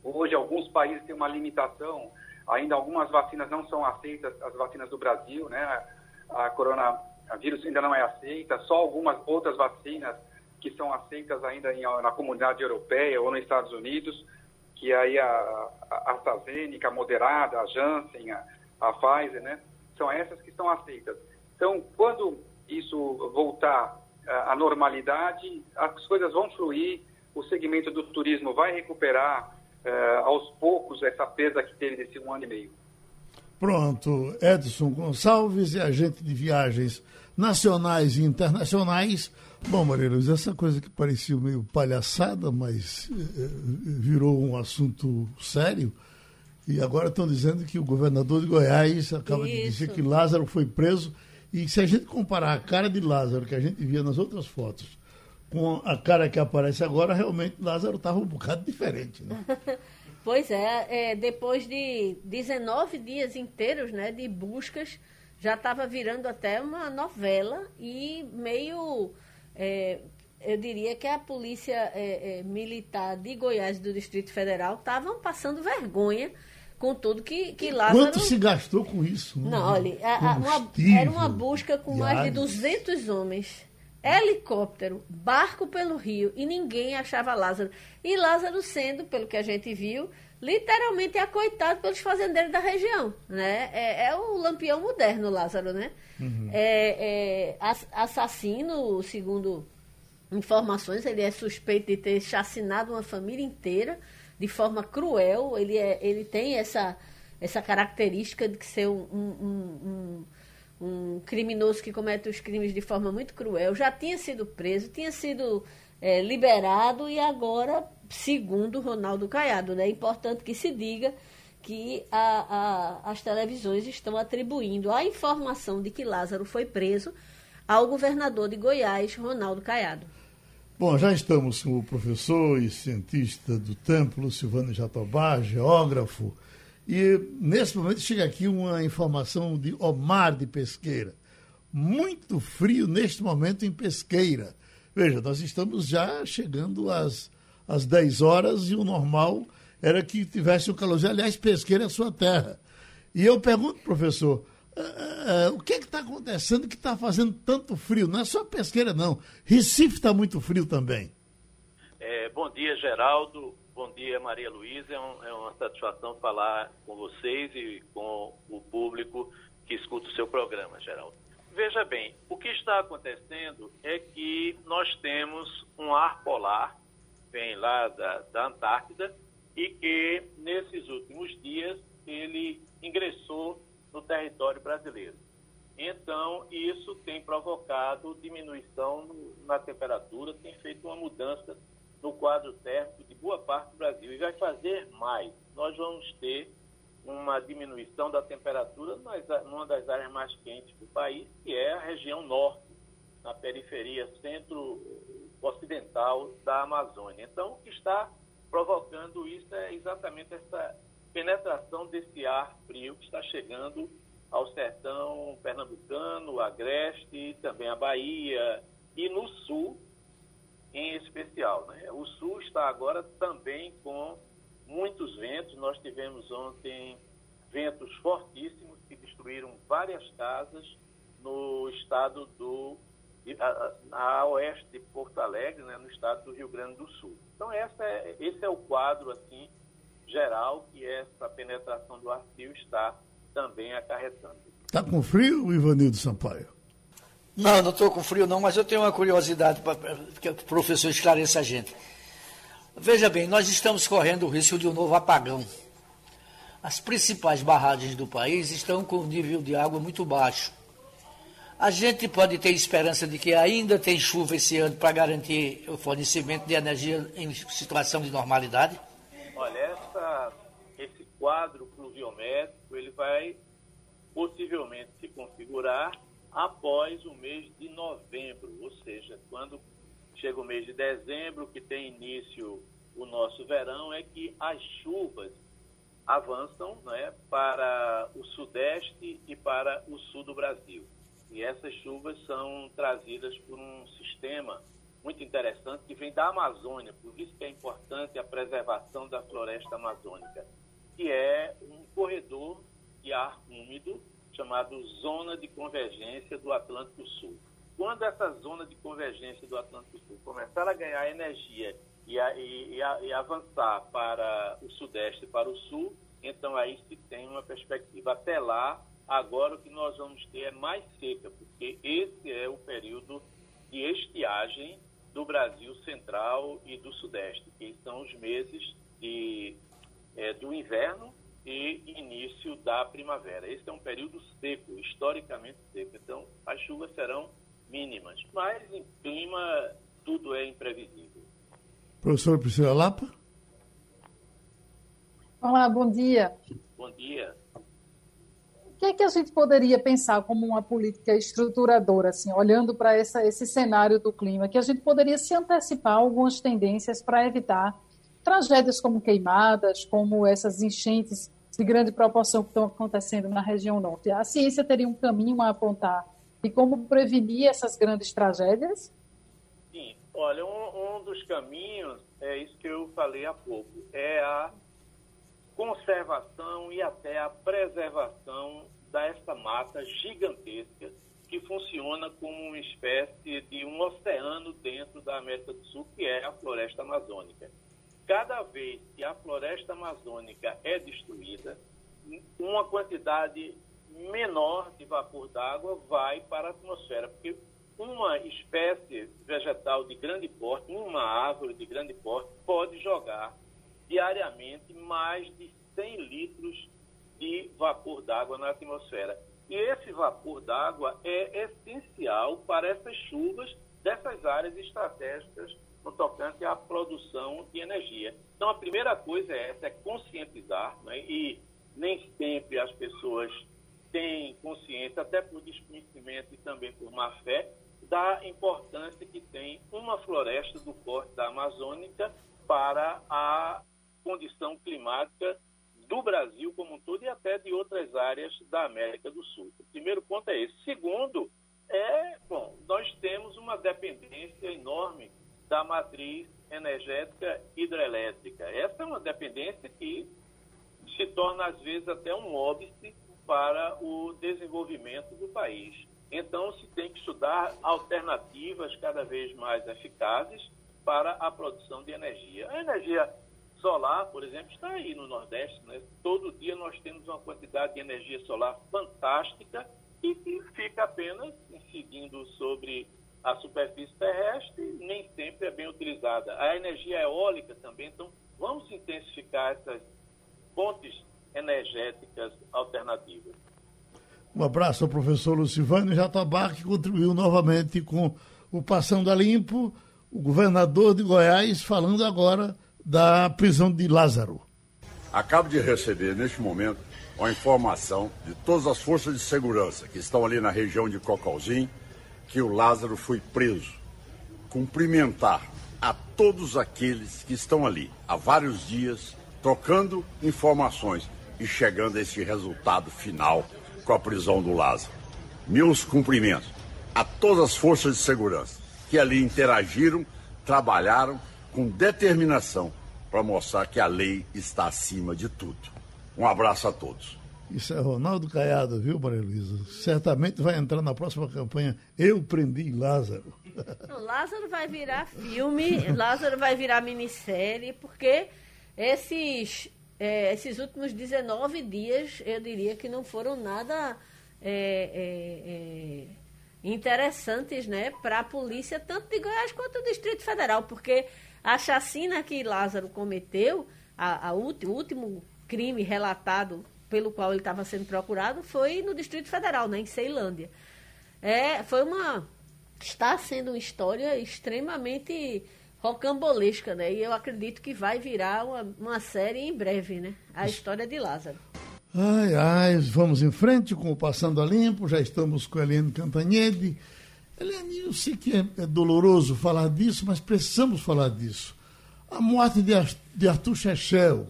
Hoje, alguns países têm uma limitação, ainda algumas vacinas não são aceitas, as vacinas do Brasil, né? A coronavírus ainda não é aceita, só algumas outras vacinas que são aceitas ainda em, na comunidade europeia ou nos Estados Unidos, que aí a, AstraZeneca, a Moderada, a Janssen, a, a Pfizer, né? São essas que estão aceitas. Então, quando isso voltar à normalidade, as coisas vão fluir, o segmento do turismo vai recuperar eh, aos poucos essa perda que teve desse um ano e meio. Pronto, Edson Gonçalves, agente de viagens nacionais e internacionais. Bom, Maria Luiz, essa coisa que parecia meio palhaçada, mas eh, virou um assunto sério. E agora estão dizendo que o governador de Goiás acaba Isso. de dizer que Lázaro foi preso. E se a gente comparar a cara de Lázaro que a gente via nas outras fotos com a cara que aparece agora, realmente Lázaro estava um bocado diferente. Né? pois é, é, depois de 19 dias inteiros né, de buscas, já estava virando até uma novela e meio. É, eu diria que a polícia é, é, militar de Goiás do Distrito Federal estavam passando vergonha com tudo que, que Lázaro... Quanto se gastou com isso? Né? Não, olha, a, a, uma, era uma busca com mais de 200 homens, helicóptero, barco pelo rio, e ninguém achava Lázaro. E Lázaro sendo, pelo que a gente viu, literalmente acoitado pelos fazendeiros da região, né? É, é o lampião moderno, Lázaro, né? Uhum. É, é, assassino, segundo informações, ele é suspeito de ter chacinado uma família inteira de forma cruel. Ele, é, ele tem essa, essa característica de ser um, um, um, um criminoso que comete os crimes de forma muito cruel. Já tinha sido preso, tinha sido é, liberado e agora segundo Ronaldo Caiado. Né? É importante que se diga que a, a, as televisões estão atribuindo a informação de que Lázaro foi preso ao governador de Goiás, Ronaldo Caiado. Bom, já estamos com o professor e cientista do templo, Silvano Jatobá, geógrafo, e nesse momento chega aqui uma informação de Omar de Pesqueira. Muito frio neste momento em Pesqueira. Veja, nós estamos já chegando às às 10 horas e o normal era que tivesse o calorzinho. Aliás, pesqueira é a sua terra. E eu pergunto, professor, uh, uh, o que é está acontecendo que está fazendo tanto frio? Não é só pesqueira, não. Recife está muito frio também. É, bom dia, Geraldo. Bom dia, Maria Luísa. É, um, é, uma satisfação falar com vocês e com o público que escuta o seu programa, Geraldo. Veja bem, o que está acontecendo é que nós temos um ar polar vem lá da, da Antártida e que nesses últimos dias ele ingressou no território brasileiro. Então, isso tem provocado diminuição na temperatura, tem feito uma mudança no quadro térmico de boa parte do Brasil. E vai fazer mais. Nós vamos ter uma diminuição da temperatura numa das áreas mais quentes do país, que é a região norte, na periferia centro-ocidental da Amazônia. Então, o que está provocando isso é exatamente essa penetração desse ar frio que está chegando ao sertão pernambucano, agreste, também a Bahia e no sul em especial. Né? O sul está agora também com muitos ventos. Nós tivemos ontem ventos fortíssimos que destruíram várias casas no estado do a, a, oeste de Porto Alegre, né, no estado do Rio Grande do Sul. Então essa é, esse é o quadro assim geral que essa penetração do ar frio está também acarretando. Está com frio, Ivanildo Sampaio? Não, não estou com frio não, mas eu tenho uma curiosidade para que o professor esclareça a gente. Veja bem, nós estamos correndo o risco de um novo apagão. As principais barragens do país estão com o nível de água muito baixo. A gente pode ter esperança de que ainda tem chuva esse ano para garantir o fornecimento de energia em situação de normalidade? Olha, essa, esse quadro pluviométrico ele vai possivelmente se configurar após o mês de novembro, ou seja, quando chega o mês de dezembro, que tem início o nosso verão, é que as chuvas avançam né, para o sudeste e para o sul do Brasil. E essas chuvas são trazidas por um sistema muito interessante que vem da Amazônia, por isso que é importante a preservação da floresta amazônica, que é um corredor de ar úmido chamado Zona de Convergência do Atlântico Sul. Quando essa zona de convergência do Atlântico Sul começar a ganhar energia e, a, e, a, e avançar para o sudeste e para o sul, então aí se tem uma perspectiva. Até lá, agora o que nós vamos ter é mais seca, porque esse é o período de estiagem do Brasil central e do sudeste, que são os meses de, é, do inverno e início da primavera. Esse é um período seco, historicamente seco. Então, as chuvas serão mínimas, mas em clima tudo é imprevisível. Professor Priscila Lapa? Olá, bom dia. Bom dia. O que é que a gente poderia pensar como uma política estruturadora, assim, olhando para esse cenário do clima, que a gente poderia se antecipar algumas tendências para evitar tragédias como queimadas, como essas enchentes de grande proporção que estão acontecendo na região norte. A ciência teria um caminho a apontar de como prevenir essas grandes tragédias? Sim, olha, um, um dos caminhos é isso que eu falei há pouco, é a conservação e até a preservação dessa mata gigantesca que funciona como uma espécie de um oceano dentro da América do Sul, que é a floresta amazônica. Cada vez que a floresta amazônica é destruída, uma quantidade menor de vapor d'água vai para a atmosfera, porque uma espécie vegetal de grande porte, uma árvore de grande porte, pode jogar diariamente mais de 100 litros de vapor d'água na atmosfera. E esse vapor d'água é essencial para essas chuvas dessas áreas estratégicas no tocante à produção de energia. Então, a primeira coisa é essa, é conscientizar, né? e nem sempre as pessoas têm consciência, até por desconhecimento e também por má fé, da importância que tem uma floresta do porte da Amazônica para a condição climática do Brasil como um todo e até de outras áreas da América do Sul. O primeiro ponto é esse. Segundo, é, bom, nós temos uma dependência enorme da matriz energética hidrelétrica. Essa é uma dependência que se torna, às vezes, até um óbice para o desenvolvimento do país. Então, se tem que estudar alternativas cada vez mais eficazes para a produção de energia. A energia solar, por exemplo, está aí no Nordeste. Né? Todo dia nós temos uma quantidade de energia solar fantástica e que fica apenas incidindo sobre a superfície terrestre nem sempre é bem utilizada. A energia eólica também, então vamos intensificar essas fontes energéticas alternativas. Um abraço ao professor Lucivânio Jatabar, que contribuiu novamente com o Passando a Limpo, o governador de Goiás, falando agora da prisão de Lázaro. Acabo de receber, neste momento, a informação de todas as forças de segurança que estão ali na região de Cocalzinho que o Lázaro foi preso. Cumprimentar a todos aqueles que estão ali há vários dias trocando informações e chegando a esse resultado final com a prisão do Lázaro. Meus cumprimentos a todas as forças de segurança que ali interagiram, trabalharam com determinação para mostrar que a lei está acima de tudo. Um abraço a todos. Isso é Ronaldo Caiado, viu, Maria Luísa? Certamente vai entrar na próxima campanha Eu Prendi Lázaro. Lázaro vai virar filme, Lázaro vai virar minissérie, porque esses, é, esses últimos 19 dias, eu diria que não foram nada é, é, é interessantes né, para a polícia, tanto de Goiás quanto do Distrito Federal, porque a chacina que Lázaro cometeu, a, a o último crime relatado pelo qual ele estava sendo procurado foi no Distrito Federal, né, em Ceilândia. É, foi uma está sendo uma história extremamente rocambolesca, né? E eu acredito que vai virar uma, uma série em breve, né? A história de Lázaro. Ai, ai, vamos em frente com o Passando a Limpo, já estamos com a Helene Cantanhede. Helene, eu sei que é, é, doloroso falar disso, mas precisamos falar disso. A morte de, de Arthur Chechel,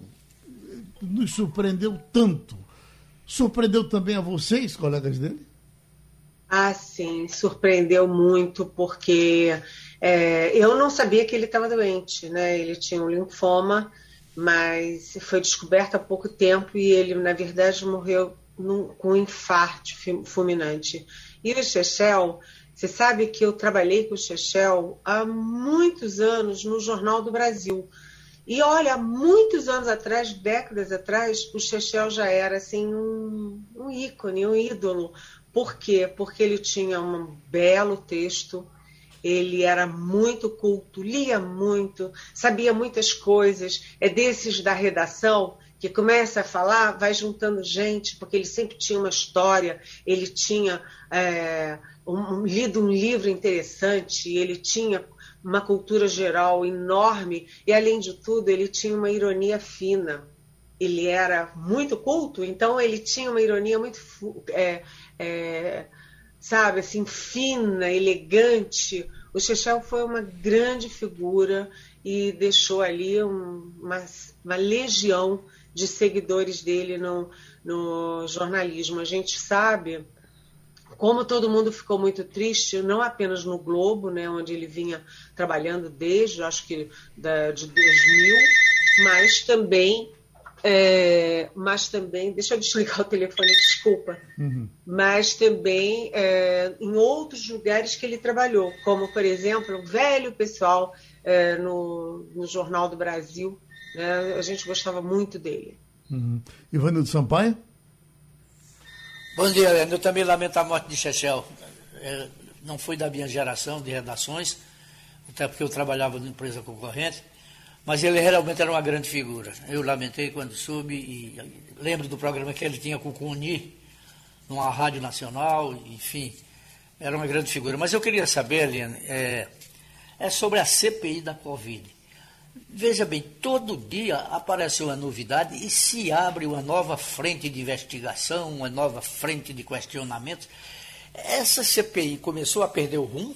nos surpreendeu tanto. Surpreendeu também a vocês, colegas dele? Ah, sim, surpreendeu muito, porque é, eu não sabia que ele estava doente, né? Ele tinha um linfoma, mas foi descoberto há pouco tempo e ele, na verdade, morreu num, com um infarto fulminante. E o Chechel, você sabe que eu trabalhei com o Chechel há muitos anos no Jornal do Brasil. E olha, muitos anos atrás, décadas atrás, o Chechel já era assim um, um ícone, um ídolo. Por quê? Porque ele tinha um belo texto, ele era muito culto, lia muito, sabia muitas coisas. É desses da redação que começa a falar, vai juntando gente, porque ele sempre tinha uma história, ele tinha é, um, lido um livro interessante, ele tinha uma cultura geral enorme e, além de tudo, ele tinha uma ironia fina. Ele era muito culto, então ele tinha uma ironia muito, é, é, sabe, assim, fina, elegante. O Chechel foi uma grande figura e deixou ali um, uma, uma, legião de seguidores dele no, no jornalismo. A gente sabe como todo mundo ficou muito triste, não apenas no Globo, né, onde ele vinha trabalhando desde, acho que da, de 2000, mas também, é, mas também, deixa eu desligar o telefone, desculpa, uhum. mas também é, em outros lugares que ele trabalhou, como, por exemplo, o velho pessoal é, no, no Jornal do Brasil, né, a gente gostava muito dele. Uhum. Ivanildo Sampaio? Bom dia, Helena. Eu também lamento a morte de Chechel. É, não foi da minha geração de redações, até porque eu trabalhava numa empresa concorrente, mas ele realmente era uma grande figura. Eu lamentei quando soube e lembro do programa que ele tinha com o Cuni, numa rádio nacional, enfim, era uma grande figura. Mas eu queria saber, Helena, é, é sobre a CPI da Covid. Veja bem, todo dia aparece uma novidade e se abre uma nova frente de investigação, uma nova frente de questionamentos. Essa CPI começou a perder o rumo?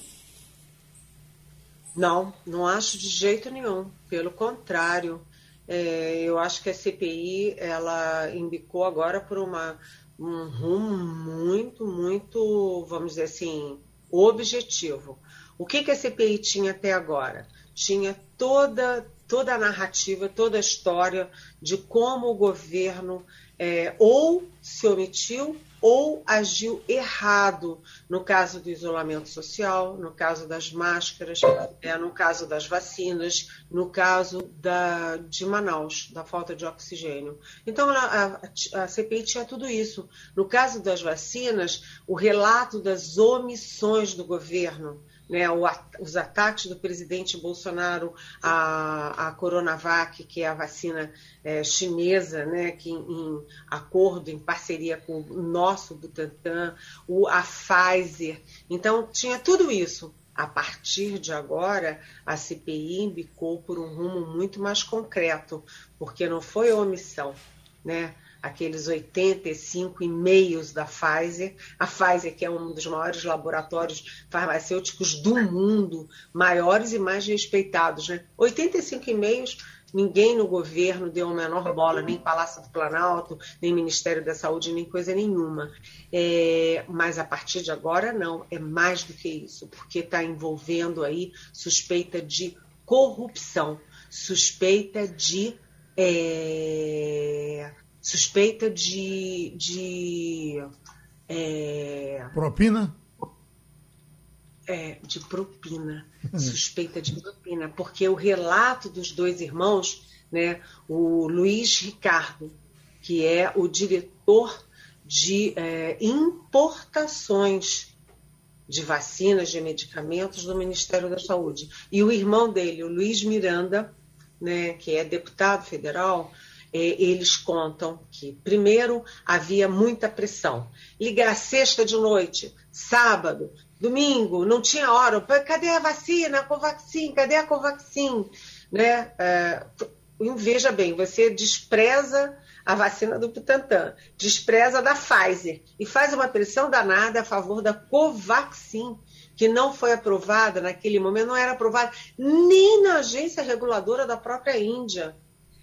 Não, não acho de jeito nenhum. Pelo contrário, é, eu acho que a CPI ela indicou agora por uma, um rumo muito, muito, vamos dizer assim, objetivo. O que, que a CPI tinha até agora? tinha toda, toda a narrativa, toda a história de como o governo é, ou se omitiu ou agiu errado no caso do isolamento social, no caso das máscaras, é, no caso das vacinas, no caso da, de Manaus, da falta de oxigênio. Então, a, a, a CPI tinha tudo isso. No caso das vacinas, o relato das omissões do governo né, os ataques do presidente Bolsonaro à, à Coronavac, que é a vacina é, chinesa, né, que em, em, acordo, em parceria com o nosso Butantan, o, a Pfizer. Então, tinha tudo isso. A partir de agora, a CPI embicou por um rumo muito mais concreto, porque não foi omissão, né? Aqueles 85 e-mails da Pfizer. A Pfizer, que é um dos maiores laboratórios farmacêuticos do mundo, maiores e mais respeitados. Né? 85 e-mails, ninguém no governo deu a menor bola, nem Palácio do Planalto, nem Ministério da Saúde, nem coisa nenhuma. É, mas a partir de agora, não, é mais do que isso, porque está envolvendo aí suspeita de corrupção, suspeita de. É, suspeita de. de é, Propina? É, de propina, suspeita de propina, porque o relato dos dois irmãos, né, o Luiz Ricardo, que é o diretor de é, importações de vacinas, de medicamentos do Ministério da Saúde. E o irmão dele, o Luiz Miranda, né, que é deputado federal, eles contam que, primeiro, havia muita pressão. Ligar sexta de noite, sábado, domingo, não tinha hora. Cadê a vacina? A Covaxin? Cadê a Covaxin? Né? É, veja bem, você despreza a vacina do Butantan, despreza da Pfizer e faz uma pressão danada a favor da Covaxin, que não foi aprovada naquele momento, não era aprovada nem na agência reguladora da própria Índia,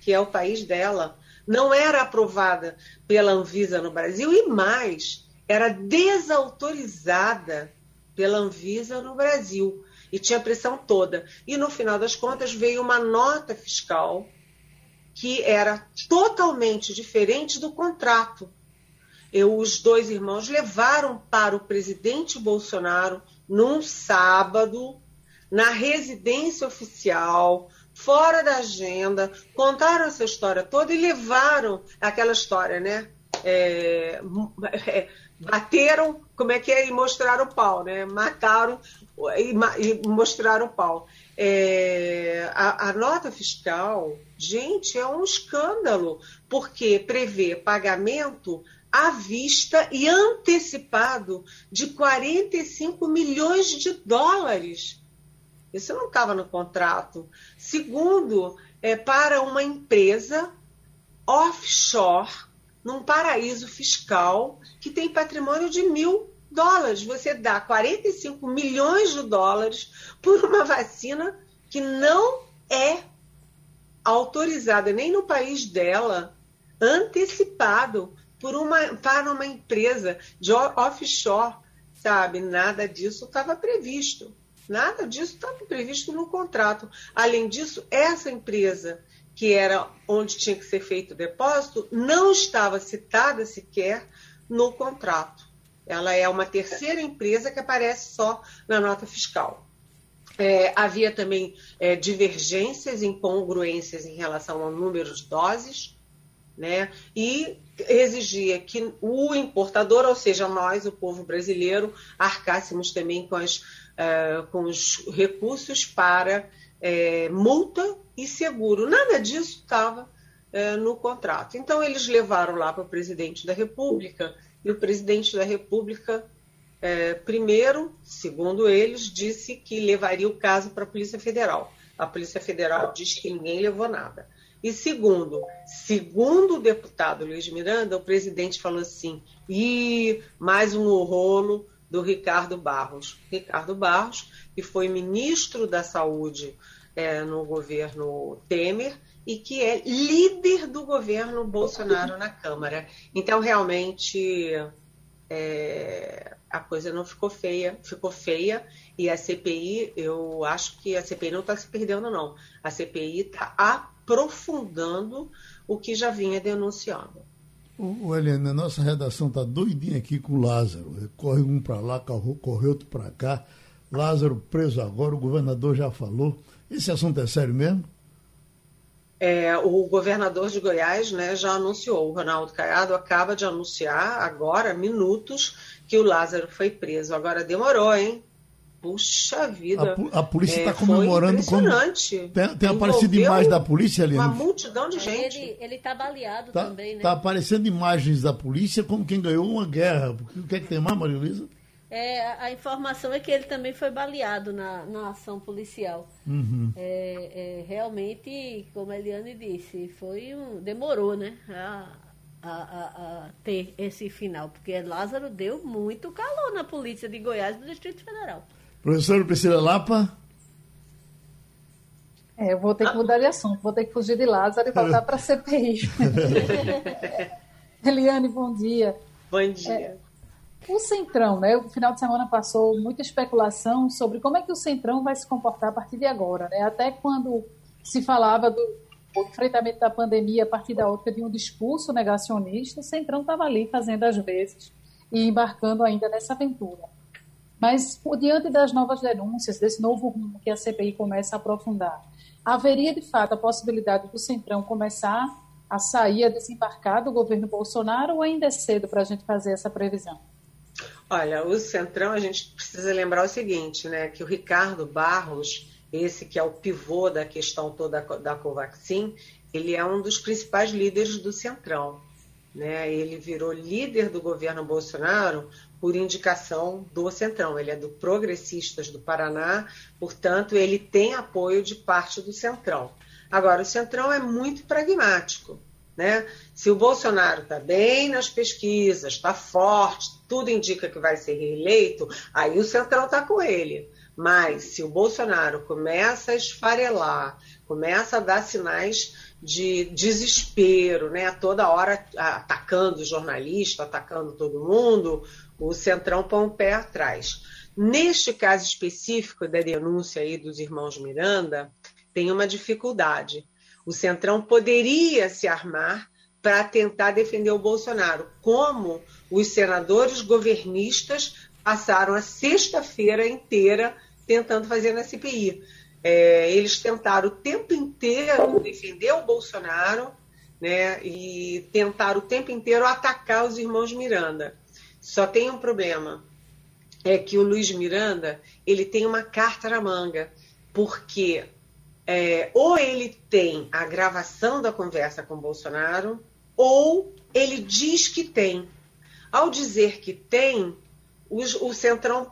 que é o país dela, não era aprovada pela Anvisa no Brasil e mais, era desautorizada pela Anvisa no Brasil e tinha pressão toda. E no final das contas veio uma nota fiscal que era totalmente diferente do contrato. Eu, os dois irmãos levaram para o presidente Bolsonaro num sábado, na residência oficial, fora da agenda, contaram essa história toda e levaram aquela história, né? É, é, bateram, como é que é, e mostraram o pau, né? Mataram e, e mostraram o pau. É, a, a, nota fiscal, gente, é um escândalo, porque prevê pagamento à vista e antecipado de 45 milhões de dólares. Isso não estava no contrato. Segundo, é para uma empresa offshore, num paraíso fiscal, que tem patrimônio de mil dólares. Você dá 45 milhões de dólares por uma vacina que não é autorizada nem no país dela, antecipado por uma, para uma empresa de offshore, sabe? Nada disso estava previsto. Nada disso estava previsto no contrato. Além disso, essa empresa que era onde tinha que ser feito o depósito não estava citada sequer no contrato. Ela é uma terceira empresa que aparece só na nota fiscal. É, havia também é, divergências, incongruências em relação ao número de doses, né? e exigia que o importador, ou seja, nós, o povo brasileiro, arcássemos também com, as, uh, com os recursos para é, multa e seguro. Nada disso estava uh, no contrato. Então, eles levaram lá para o presidente da República e o presidente da República, é, primeiro, segundo eles, disse que levaria o caso para a Polícia Federal. A Polícia Federal diz que ninguém levou nada. E segundo, segundo o deputado Luiz Miranda, o presidente falou assim: e mais um rolo do Ricardo Barros. Ricardo Barros, que foi ministro da Saúde é, no governo Temer e que é líder do governo Bolsonaro na Câmara. Então, realmente, é, a coisa não ficou feia, ficou feia e a CPI, eu acho que a CPI não está se perdendo, não. A CPI está aprofundando o que já vinha denunciando. O, Helena, a nossa redação está doidinha aqui com o Lázaro. Corre um para lá, corre outro para cá. Lázaro preso agora, o governador já falou. Esse assunto é sério mesmo? É, o governador de Goiás né, já anunciou, o Ronaldo Caiado acaba de anunciar agora, minutos, que o Lázaro foi preso. Agora demorou, hein? Puxa vida. A, a polícia está é, comemorando impressionante. como. Tem, tem aparecido imagens da polícia ali. Uma multidão de gente. Ele está baleado tá, também, né? Está aparecendo imagens da polícia como quem ganhou uma guerra. O que é que tem mais, Maria Luísa? É, a informação é que ele também foi baleado na, na ação policial. Uhum. É, é, realmente, como a Eliane disse, foi um, demorou, né? A, a, a, a, ter esse final, porque Lázaro deu muito calor na polícia de Goiás e do Distrito Federal. Professora Priscila Lapa. É, eu vou ter que mudar de assunto, vou ter que fugir de Lázaro e voltar para a CPI. Eliane, bom dia. Bom dia. É, o Centrão, né? O final de semana passou muita especulação sobre como é que o Centrão vai se comportar a partir de agora, né? Até quando se falava do enfrentamento da pandemia a partir da ótica de um discurso negacionista, o Centrão estava ali fazendo as vezes e embarcando ainda nessa aventura. Mas, diante das novas denúncias, desse novo rumo que a CPI começa a aprofundar, haveria de fato a possibilidade do Centrão começar a sair, a desembarcar do governo Bolsonaro ou ainda é cedo para a gente fazer essa previsão? Olha, o Centrão, a gente precisa lembrar o seguinte, né, que o Ricardo Barros, esse que é o pivô da questão toda da Covaxin, ele é um dos principais líderes do Centrão. Né? Ele virou líder do governo Bolsonaro por indicação do Centrão. Ele é do Progressistas do Paraná, portanto, ele tem apoio de parte do Centrão. Agora, o Centrão é muito pragmático. Né? Se o Bolsonaro está bem nas pesquisas, está forte, tudo indica que vai ser reeleito, aí o Centrão está com ele. Mas se o Bolsonaro começa a esfarelar, começa a dar sinais de desespero, né? toda hora atacando o jornalista, atacando todo mundo, o Centrão põe o pé atrás. Neste caso específico da denúncia aí dos irmãos Miranda, tem uma dificuldade o Centrão poderia se armar para tentar defender o Bolsonaro, como os senadores governistas passaram a sexta-feira inteira tentando fazer na CPI. É, eles tentaram o tempo inteiro defender o Bolsonaro né, e tentaram o tempo inteiro atacar os irmãos Miranda. Só tem um problema, é que o Luiz Miranda ele tem uma carta na manga, porque é, ou ele tem a gravação da conversa com Bolsonaro, ou ele diz que tem. Ao dizer que tem, o, o Centrão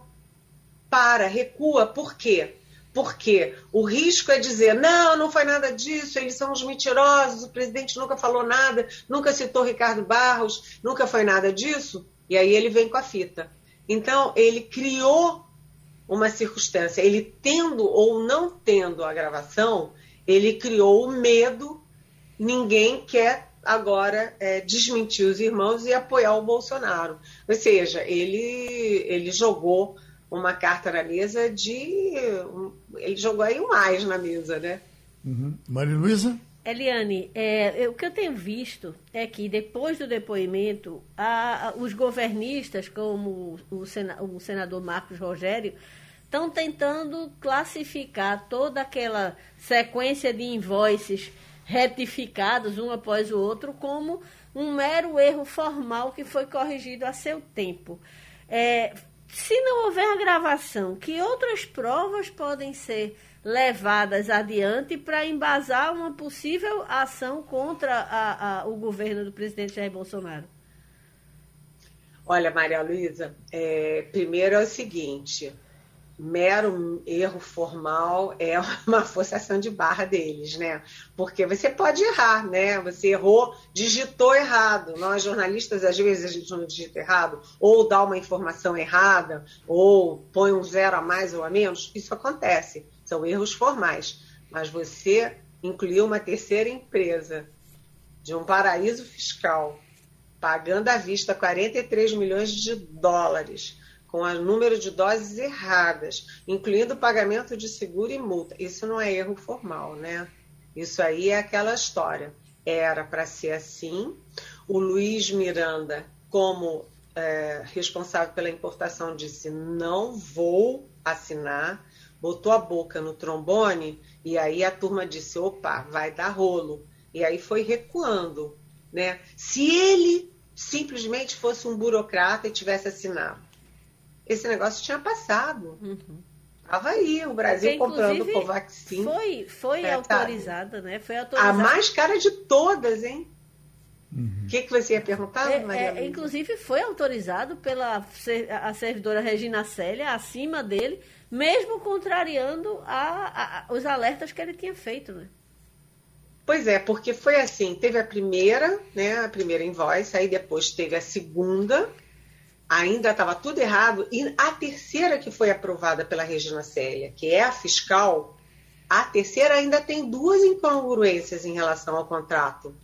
para, recua. Por quê? Porque o risco é dizer: não, não foi nada disso, eles são os mentirosos, o presidente nunca falou nada, nunca citou Ricardo Barros, nunca foi nada disso. E aí ele vem com a fita. Então, ele criou uma circunstância, ele tendo ou não tendo a gravação, ele criou o medo, ninguém quer agora é, desmentir os irmãos e apoiar o Bolsonaro. Ou seja, ele, ele jogou uma carta na mesa de. Ele jogou aí um mais na mesa, né? Uhum. Maria Luísa? Eliane, é, o que eu tenho visto é que depois do depoimento, a, a, os governistas, como o, sena, o senador Marcos Rogério, estão tentando classificar toda aquela sequência de invoices retificados um após o outro como um mero erro formal que foi corrigido a seu tempo. É, se não houver a gravação, que outras provas podem ser levadas adiante para embasar uma possível ação contra a, a, o governo do presidente Jair Bolsonaro? Olha, Maria Luísa, é, primeiro é o seguinte: mero erro formal é uma forçação de barra deles, né? Porque você pode errar, né? Você errou, digitou errado. Nós jornalistas às vezes a gente não digita errado, ou dá uma informação errada, ou põe um zero a mais ou a menos. Isso acontece. São erros formais. Mas você incluiu uma terceira empresa de um paraíso fiscal, pagando à vista 43 milhões de dólares com o número de doses erradas, incluindo pagamento de seguro e multa. Isso não é erro formal, né? Isso aí é aquela história. Era para ser assim. O Luiz Miranda, como é, responsável pela importação, disse: não vou assinar. Botou a boca no trombone e aí a turma disse: opa, vai dar rolo. E aí foi recuando. Né? Se ele simplesmente fosse um burocrata e tivesse assinado, esse negócio tinha passado. Uhum. Tava aí, o Brasil Porque, comprando Covaxin. Foi, foi é, autorizada, né? Foi autorizada. A mais cara de todas, hein? O uhum. que, que você ia perguntar, é, Maria? É, inclusive, foi autorizado pela a servidora Regina Célia, acima dele, mesmo contrariando a, a, os alertas que ele tinha feito, né? Pois é, porque foi assim, teve a primeira, né, a primeira invoice, aí depois teve a segunda, ainda estava tudo errado, e a terceira que foi aprovada pela Regina Célia, que é a fiscal, a terceira ainda tem duas incongruências em relação ao contrato.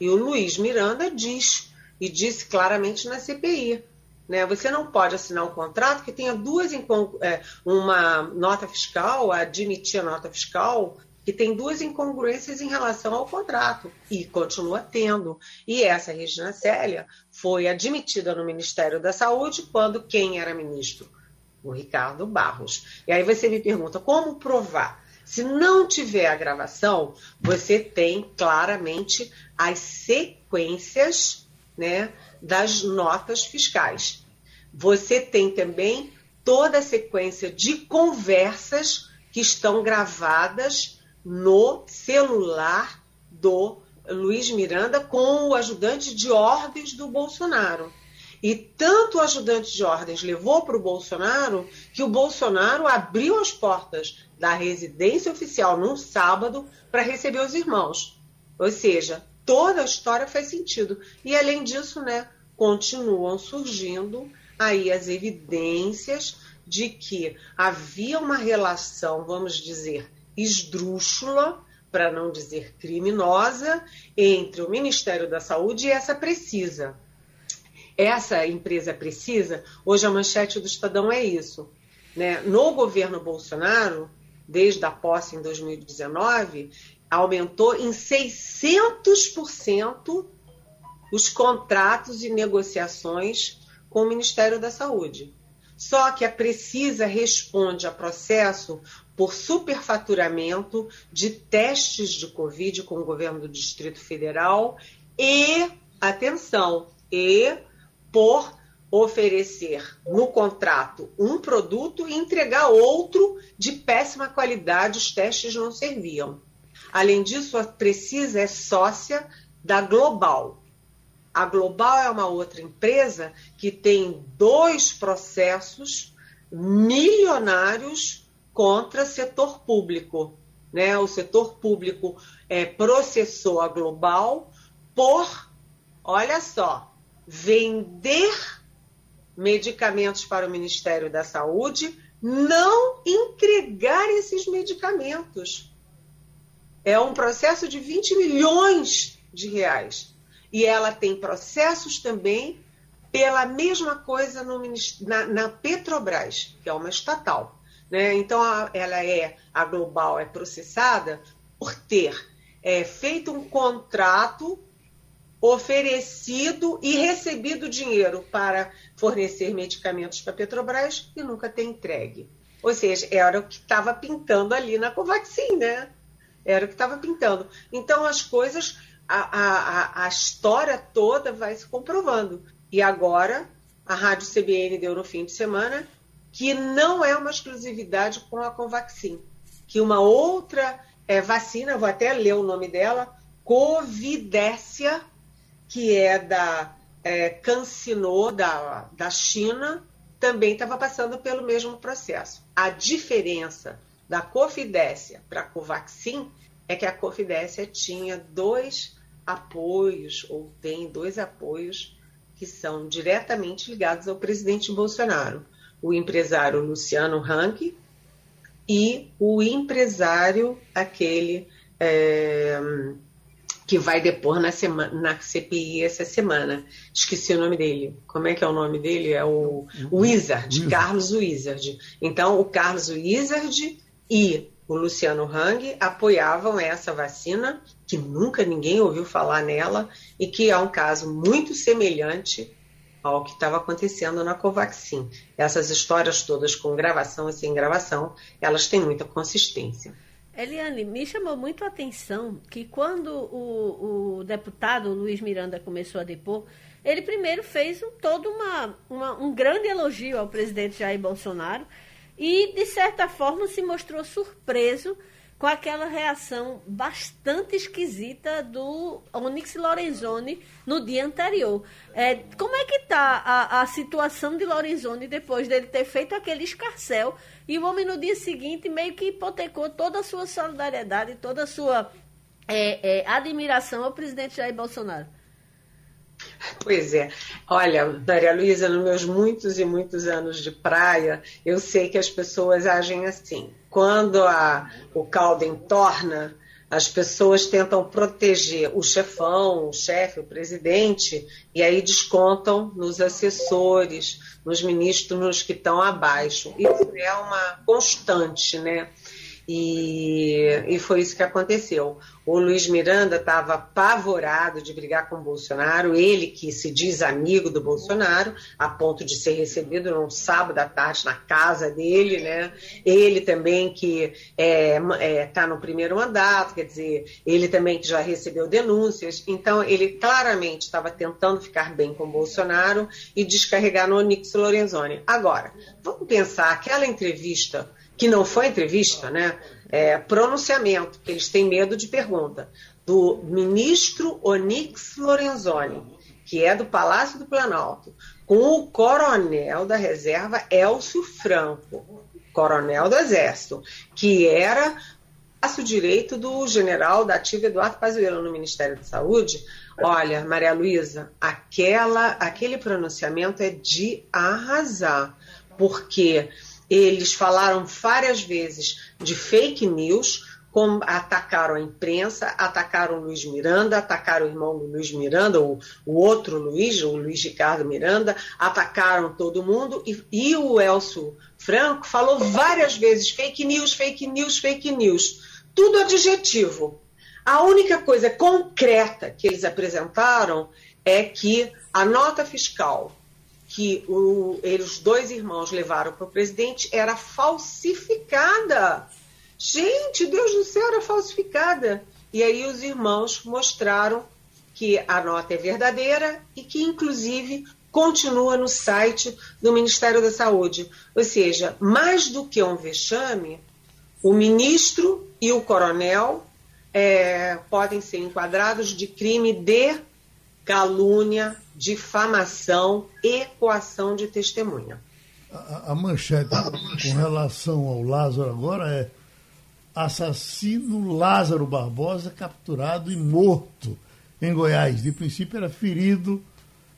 E o Luiz Miranda diz, e disse claramente na CPI, né? Você não pode assinar um contrato que tenha duas é, uma nota fiscal, admitir a nota fiscal, que tem duas incongruências em relação ao contrato e continua tendo. E essa Regina Célia foi admitida no Ministério da Saúde quando quem era ministro? O Ricardo Barros. E aí você me pergunta como provar? Se não tiver a gravação, você tem claramente as sequências né, das notas fiscais. Você tem também toda a sequência de conversas que estão gravadas no celular do Luiz Miranda com o ajudante de ordens do Bolsonaro. E tanto o ajudante de ordens levou para o Bolsonaro que o Bolsonaro abriu as portas da residência oficial num sábado para receber os irmãos. Ou seja, toda a história faz sentido. E além disso, né, continuam surgindo aí as evidências de que havia uma relação, vamos dizer, esdrúxula, para não dizer criminosa, entre o Ministério da Saúde e essa Precisa. Essa empresa Precisa, hoje a manchete do Estadão é isso. Né? No governo Bolsonaro, desde a posse em 2019, aumentou em 600% os contratos e negociações com o Ministério da Saúde. Só que a Precisa responde a processo por superfaturamento de testes de Covid com o governo do Distrito Federal e, atenção, e por oferecer no contrato um produto e entregar outro de péssima qualidade, os testes não serviam. Além disso, a Precisa é sócia da Global. A Global é uma outra empresa que tem dois processos milionários contra setor público. Né? O setor público é, processou a Global por, olha só, vender medicamentos para o Ministério da Saúde, não entregar esses medicamentos. É um processo de 20 milhões de reais. E ela tem processos também pela mesma coisa no, na, na Petrobras, que é uma estatal. Né? Então, a, ela é, a Global é processada por ter é, feito um contrato oferecido e recebido dinheiro para fornecer medicamentos para a Petrobras e nunca ter entregue. Ou seja, era o que estava pintando ali na Covaxin, né? Era o que estava pintando. Então, as coisas, a, a, a história toda vai se comprovando. E agora, a Rádio CBN deu no fim de semana que não é uma exclusividade com a Covaxin, que uma outra é, vacina, vou até ler o nome dela, Covidécia, que é da é, da, da China, também estava passando pelo mesmo processo. A diferença da Covidécia para a Covaxin é que a Covidécia tinha dois apoios, ou tem dois apoios, que são diretamente ligados ao presidente Bolsonaro o empresário Luciano Hang e o empresário aquele é, que vai depor na, semana, na CPI essa semana. Esqueci o nome dele. Como é que é o nome dele? É o Wizard, Wizard. Carlos Wizard. Então, o Carlos Wizard e o Luciano Hang apoiavam essa vacina, que nunca ninguém ouviu falar nela, e que é um caso muito semelhante ao que estava acontecendo na Covaxin. Essas histórias todas com gravação e sem gravação, elas têm muita consistência. Eliane, me chamou muito a atenção que quando o, o deputado Luiz Miranda começou a depor, ele primeiro fez um, todo uma, uma, um grande elogio ao presidente Jair Bolsonaro e, de certa forma, se mostrou surpreso com aquela reação bastante esquisita do Onyx Lorenzoni no dia anterior. É, como é que está a, a, situação de Lorenzoni depois dele ter feito aquele escarcel e o homem no dia seguinte meio que hipotecou toda a sua solidariedade, toda a sua é, é, admiração ao presidente Jair Bolsonaro. Pois é. Olha, Maria Luísa, nos meus muitos e muitos anos de praia, eu sei que as pessoas agem assim. Quando a, o caldo entorna, as pessoas tentam proteger o chefão, o chefe, o presidente, e aí descontam nos assessores, nos ministros que estão abaixo. Isso é uma constante, né? E, e foi isso que aconteceu. O Luiz Miranda estava apavorado de brigar com o Bolsonaro, ele que se diz amigo do Bolsonaro, a ponto de ser recebido num sábado à tarde na casa dele, né? Ele também que está é, é, tá no primeiro mandato, quer dizer, ele também que já recebeu denúncias. Então, ele claramente estava tentando ficar bem com o Bolsonaro e descarregar no Onix Lorenzoni. Agora, vamos pensar aquela entrevista que não foi entrevista, né? É, pronunciamento, que eles têm medo de pergunta, do ministro Onix Lorenzoni, que é do Palácio do Planalto, com o coronel da reserva Elcio Franco, coronel do Exército, que era braço direito do general da ativa Eduardo Pazuello no Ministério da Saúde. Olha, Maria Luísa, aquele pronunciamento é de arrasar, porque eles falaram várias vezes de fake news, como atacaram a imprensa, atacaram o Luiz Miranda, atacaram o irmão do Luiz Miranda, o, o outro Luiz, o Luiz Ricardo Miranda, atacaram todo mundo e, e o Elcio Franco falou várias vezes fake news, fake news, fake news. Tudo adjetivo. A única coisa concreta que eles apresentaram é que a nota fiscal que o, dois irmãos levaram para o presidente era falsificada. Gente, Deus do céu, era falsificada. E aí os irmãos mostraram que a nota é verdadeira e que, inclusive, continua no site do Ministério da Saúde. Ou seja, mais do que um vexame, o ministro e o coronel é, podem ser enquadrados de crime de calúnia, difamação e coação de testemunha. A, a manchete com relação ao Lázaro agora é assassino Lázaro Barbosa capturado e morto em Goiás. De princípio era ferido,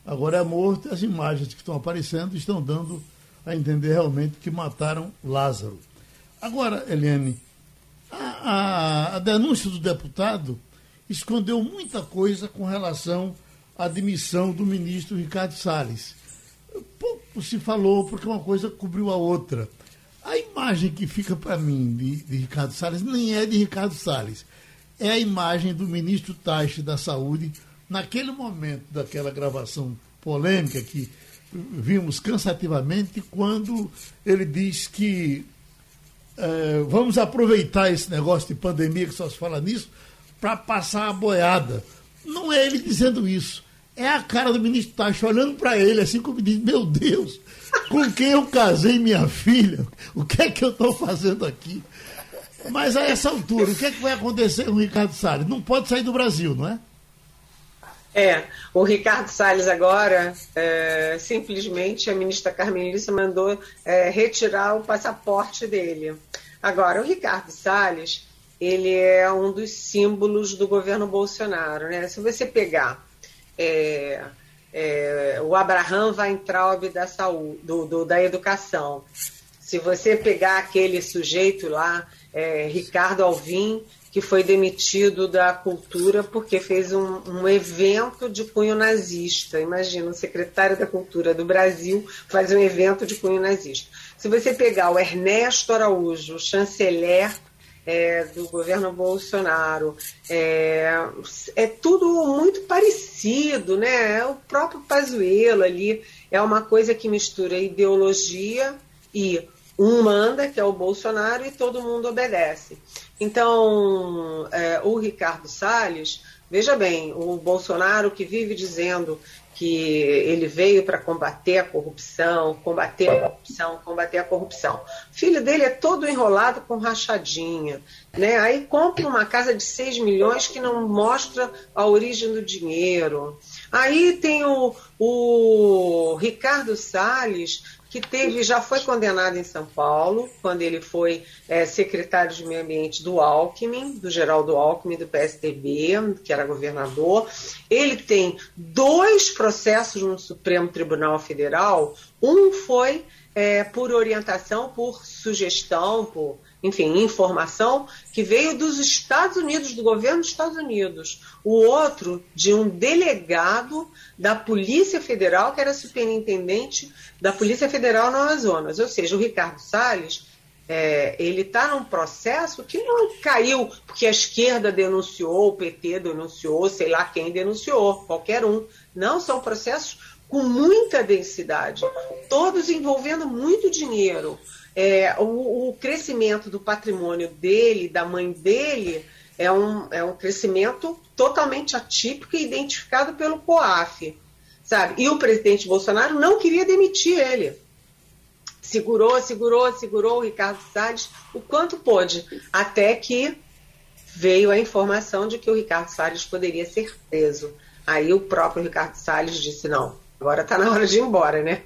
agora é morto. As imagens que estão aparecendo estão dando a entender realmente que mataram Lázaro. Agora, Eliane, a, a, a denúncia do deputado escondeu muita coisa com relação admissão do ministro Ricardo Salles. Pouco se falou, porque uma coisa cobriu a outra. A imagem que fica para mim de, de, Ricardo Salles nem é de Ricardo Salles. É a imagem do ministro Taixe da Saúde, naquele momento daquela gravação polêmica que vimos cansativamente, quando ele diz que é, vamos aproveitar esse negócio de pandemia que só se fala nisso para passar a boiada. Não é ele dizendo isso. É a cara do ministro Tacho olhando para ele, assim como diz: Meu Deus, com quem eu casei minha filha? O que é que eu estou fazendo aqui? Mas a essa altura, o que é que vai acontecer com o Ricardo Salles? Não pode sair do Brasil, não é? É, o Ricardo Salles agora, é, simplesmente a ministra Carmen Lissa mandou é, retirar o passaporte dele. Agora, o Ricardo Salles, ele é um dos símbolos do governo Bolsonaro, né? Se você pegar é, é, o Abraham Weintraub da saúde, do, do, da educação, se você pegar aquele sujeito lá, é, Ricardo Alvim, que foi demitido da cultura porque fez um, um, evento de cunho nazista. Imagina, o secretário da Cultura do Brasil faz um evento de cunho nazista. Se você pegar o Ernesto Araújo, chanceler é, do governo Bolsonaro. É, é tudo muito parecido, né? É o próprio Pazuello ali é uma coisa que mistura ideologia e um manda, que é o Bolsonaro, e todo mundo obedece. Então, é, o Ricardo Salles, veja bem, o Bolsonaro que vive dizendo que ele veio para combater a corrupção, combater a corrupção, combater a corrupção. O filho dele é todo enrolado com rachadinha, né? Aí compra uma casa de 6 milhões que não mostra a origem do dinheiro. Aí tem o, o Ricardo Salles, que teve, já foi condenado em São Paulo, quando ele foi é, secretário de Meio Ambiente do Alckmin, do Geraldo Alckmin, do PSDB, que era governador. Ele tem dois processos no Supremo Tribunal Federal. Um foi é, por orientação, por sugestão, por enfim, informação que veio dos Estados Unidos, do governo dos Estados Unidos. O outro de um delegado da Polícia Federal, que era superintendente da Polícia Federal no Amazonas. Ou seja, o Ricardo Salles, é, ele está num processo que não caiu porque a esquerda denunciou, o PT denunciou, sei lá quem denunciou, qualquer um. Não, são processos com muita densidade, todos envolvendo muito dinheiro é, o, o, crescimento do patrimônio dele, da mãe dele, é um, é um crescimento totalmente atípico e identificado pelo COAF. Sabe? E o presidente Bolsonaro não queria demitir ele. Segurou, segurou, segurou o Ricardo Salles o quanto pôde, até que veio a informação de que o Ricardo Salles poderia ser preso. Aí o próprio Ricardo Salles disse: não, agora está na hora de ir embora, né?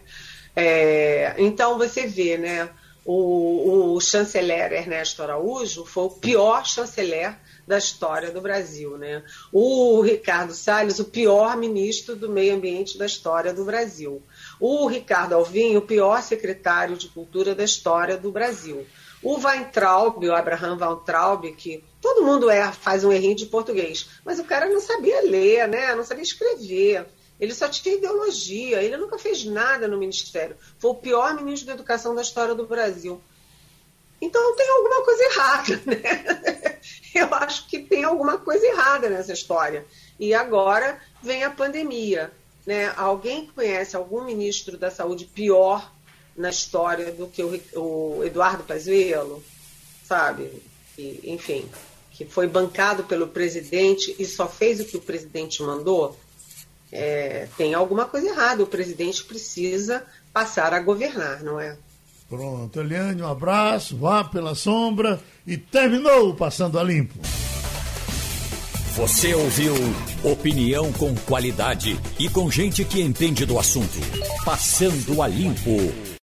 É, então você vê, né? O, o chanceler Ernesto Araújo foi o pior chanceler da história do Brasil. Né? O Ricardo Salles, o pior ministro do meio ambiente da história do Brasil. O Ricardo Alvim, o pior secretário de cultura da história do Brasil. O Weintraub, o Abraham Weintraub, que todo mundo é, faz um errinho de português, mas o cara não sabia ler, né? não sabia escrever. Ele só tinha ideologia, ele nunca fez nada no ministério. Foi o pior ministro da educação da história do Brasil. Então tem alguma coisa errada, né? Eu acho que tem alguma coisa errada nessa história. E agora vem a pandemia. Né? Alguém conhece algum ministro da saúde pior na história do que o, o Eduardo Pazuello? Sabe? E, enfim, que foi bancado pelo presidente e só fez o que o presidente mandou? É, tem alguma coisa errada. O presidente precisa passar a governar, não é? Pronto, Eliane, um abraço, vá pela sombra e terminou Passando a Limpo. Você ouviu opinião com qualidade e com gente que entende do assunto. Passando a Limpo.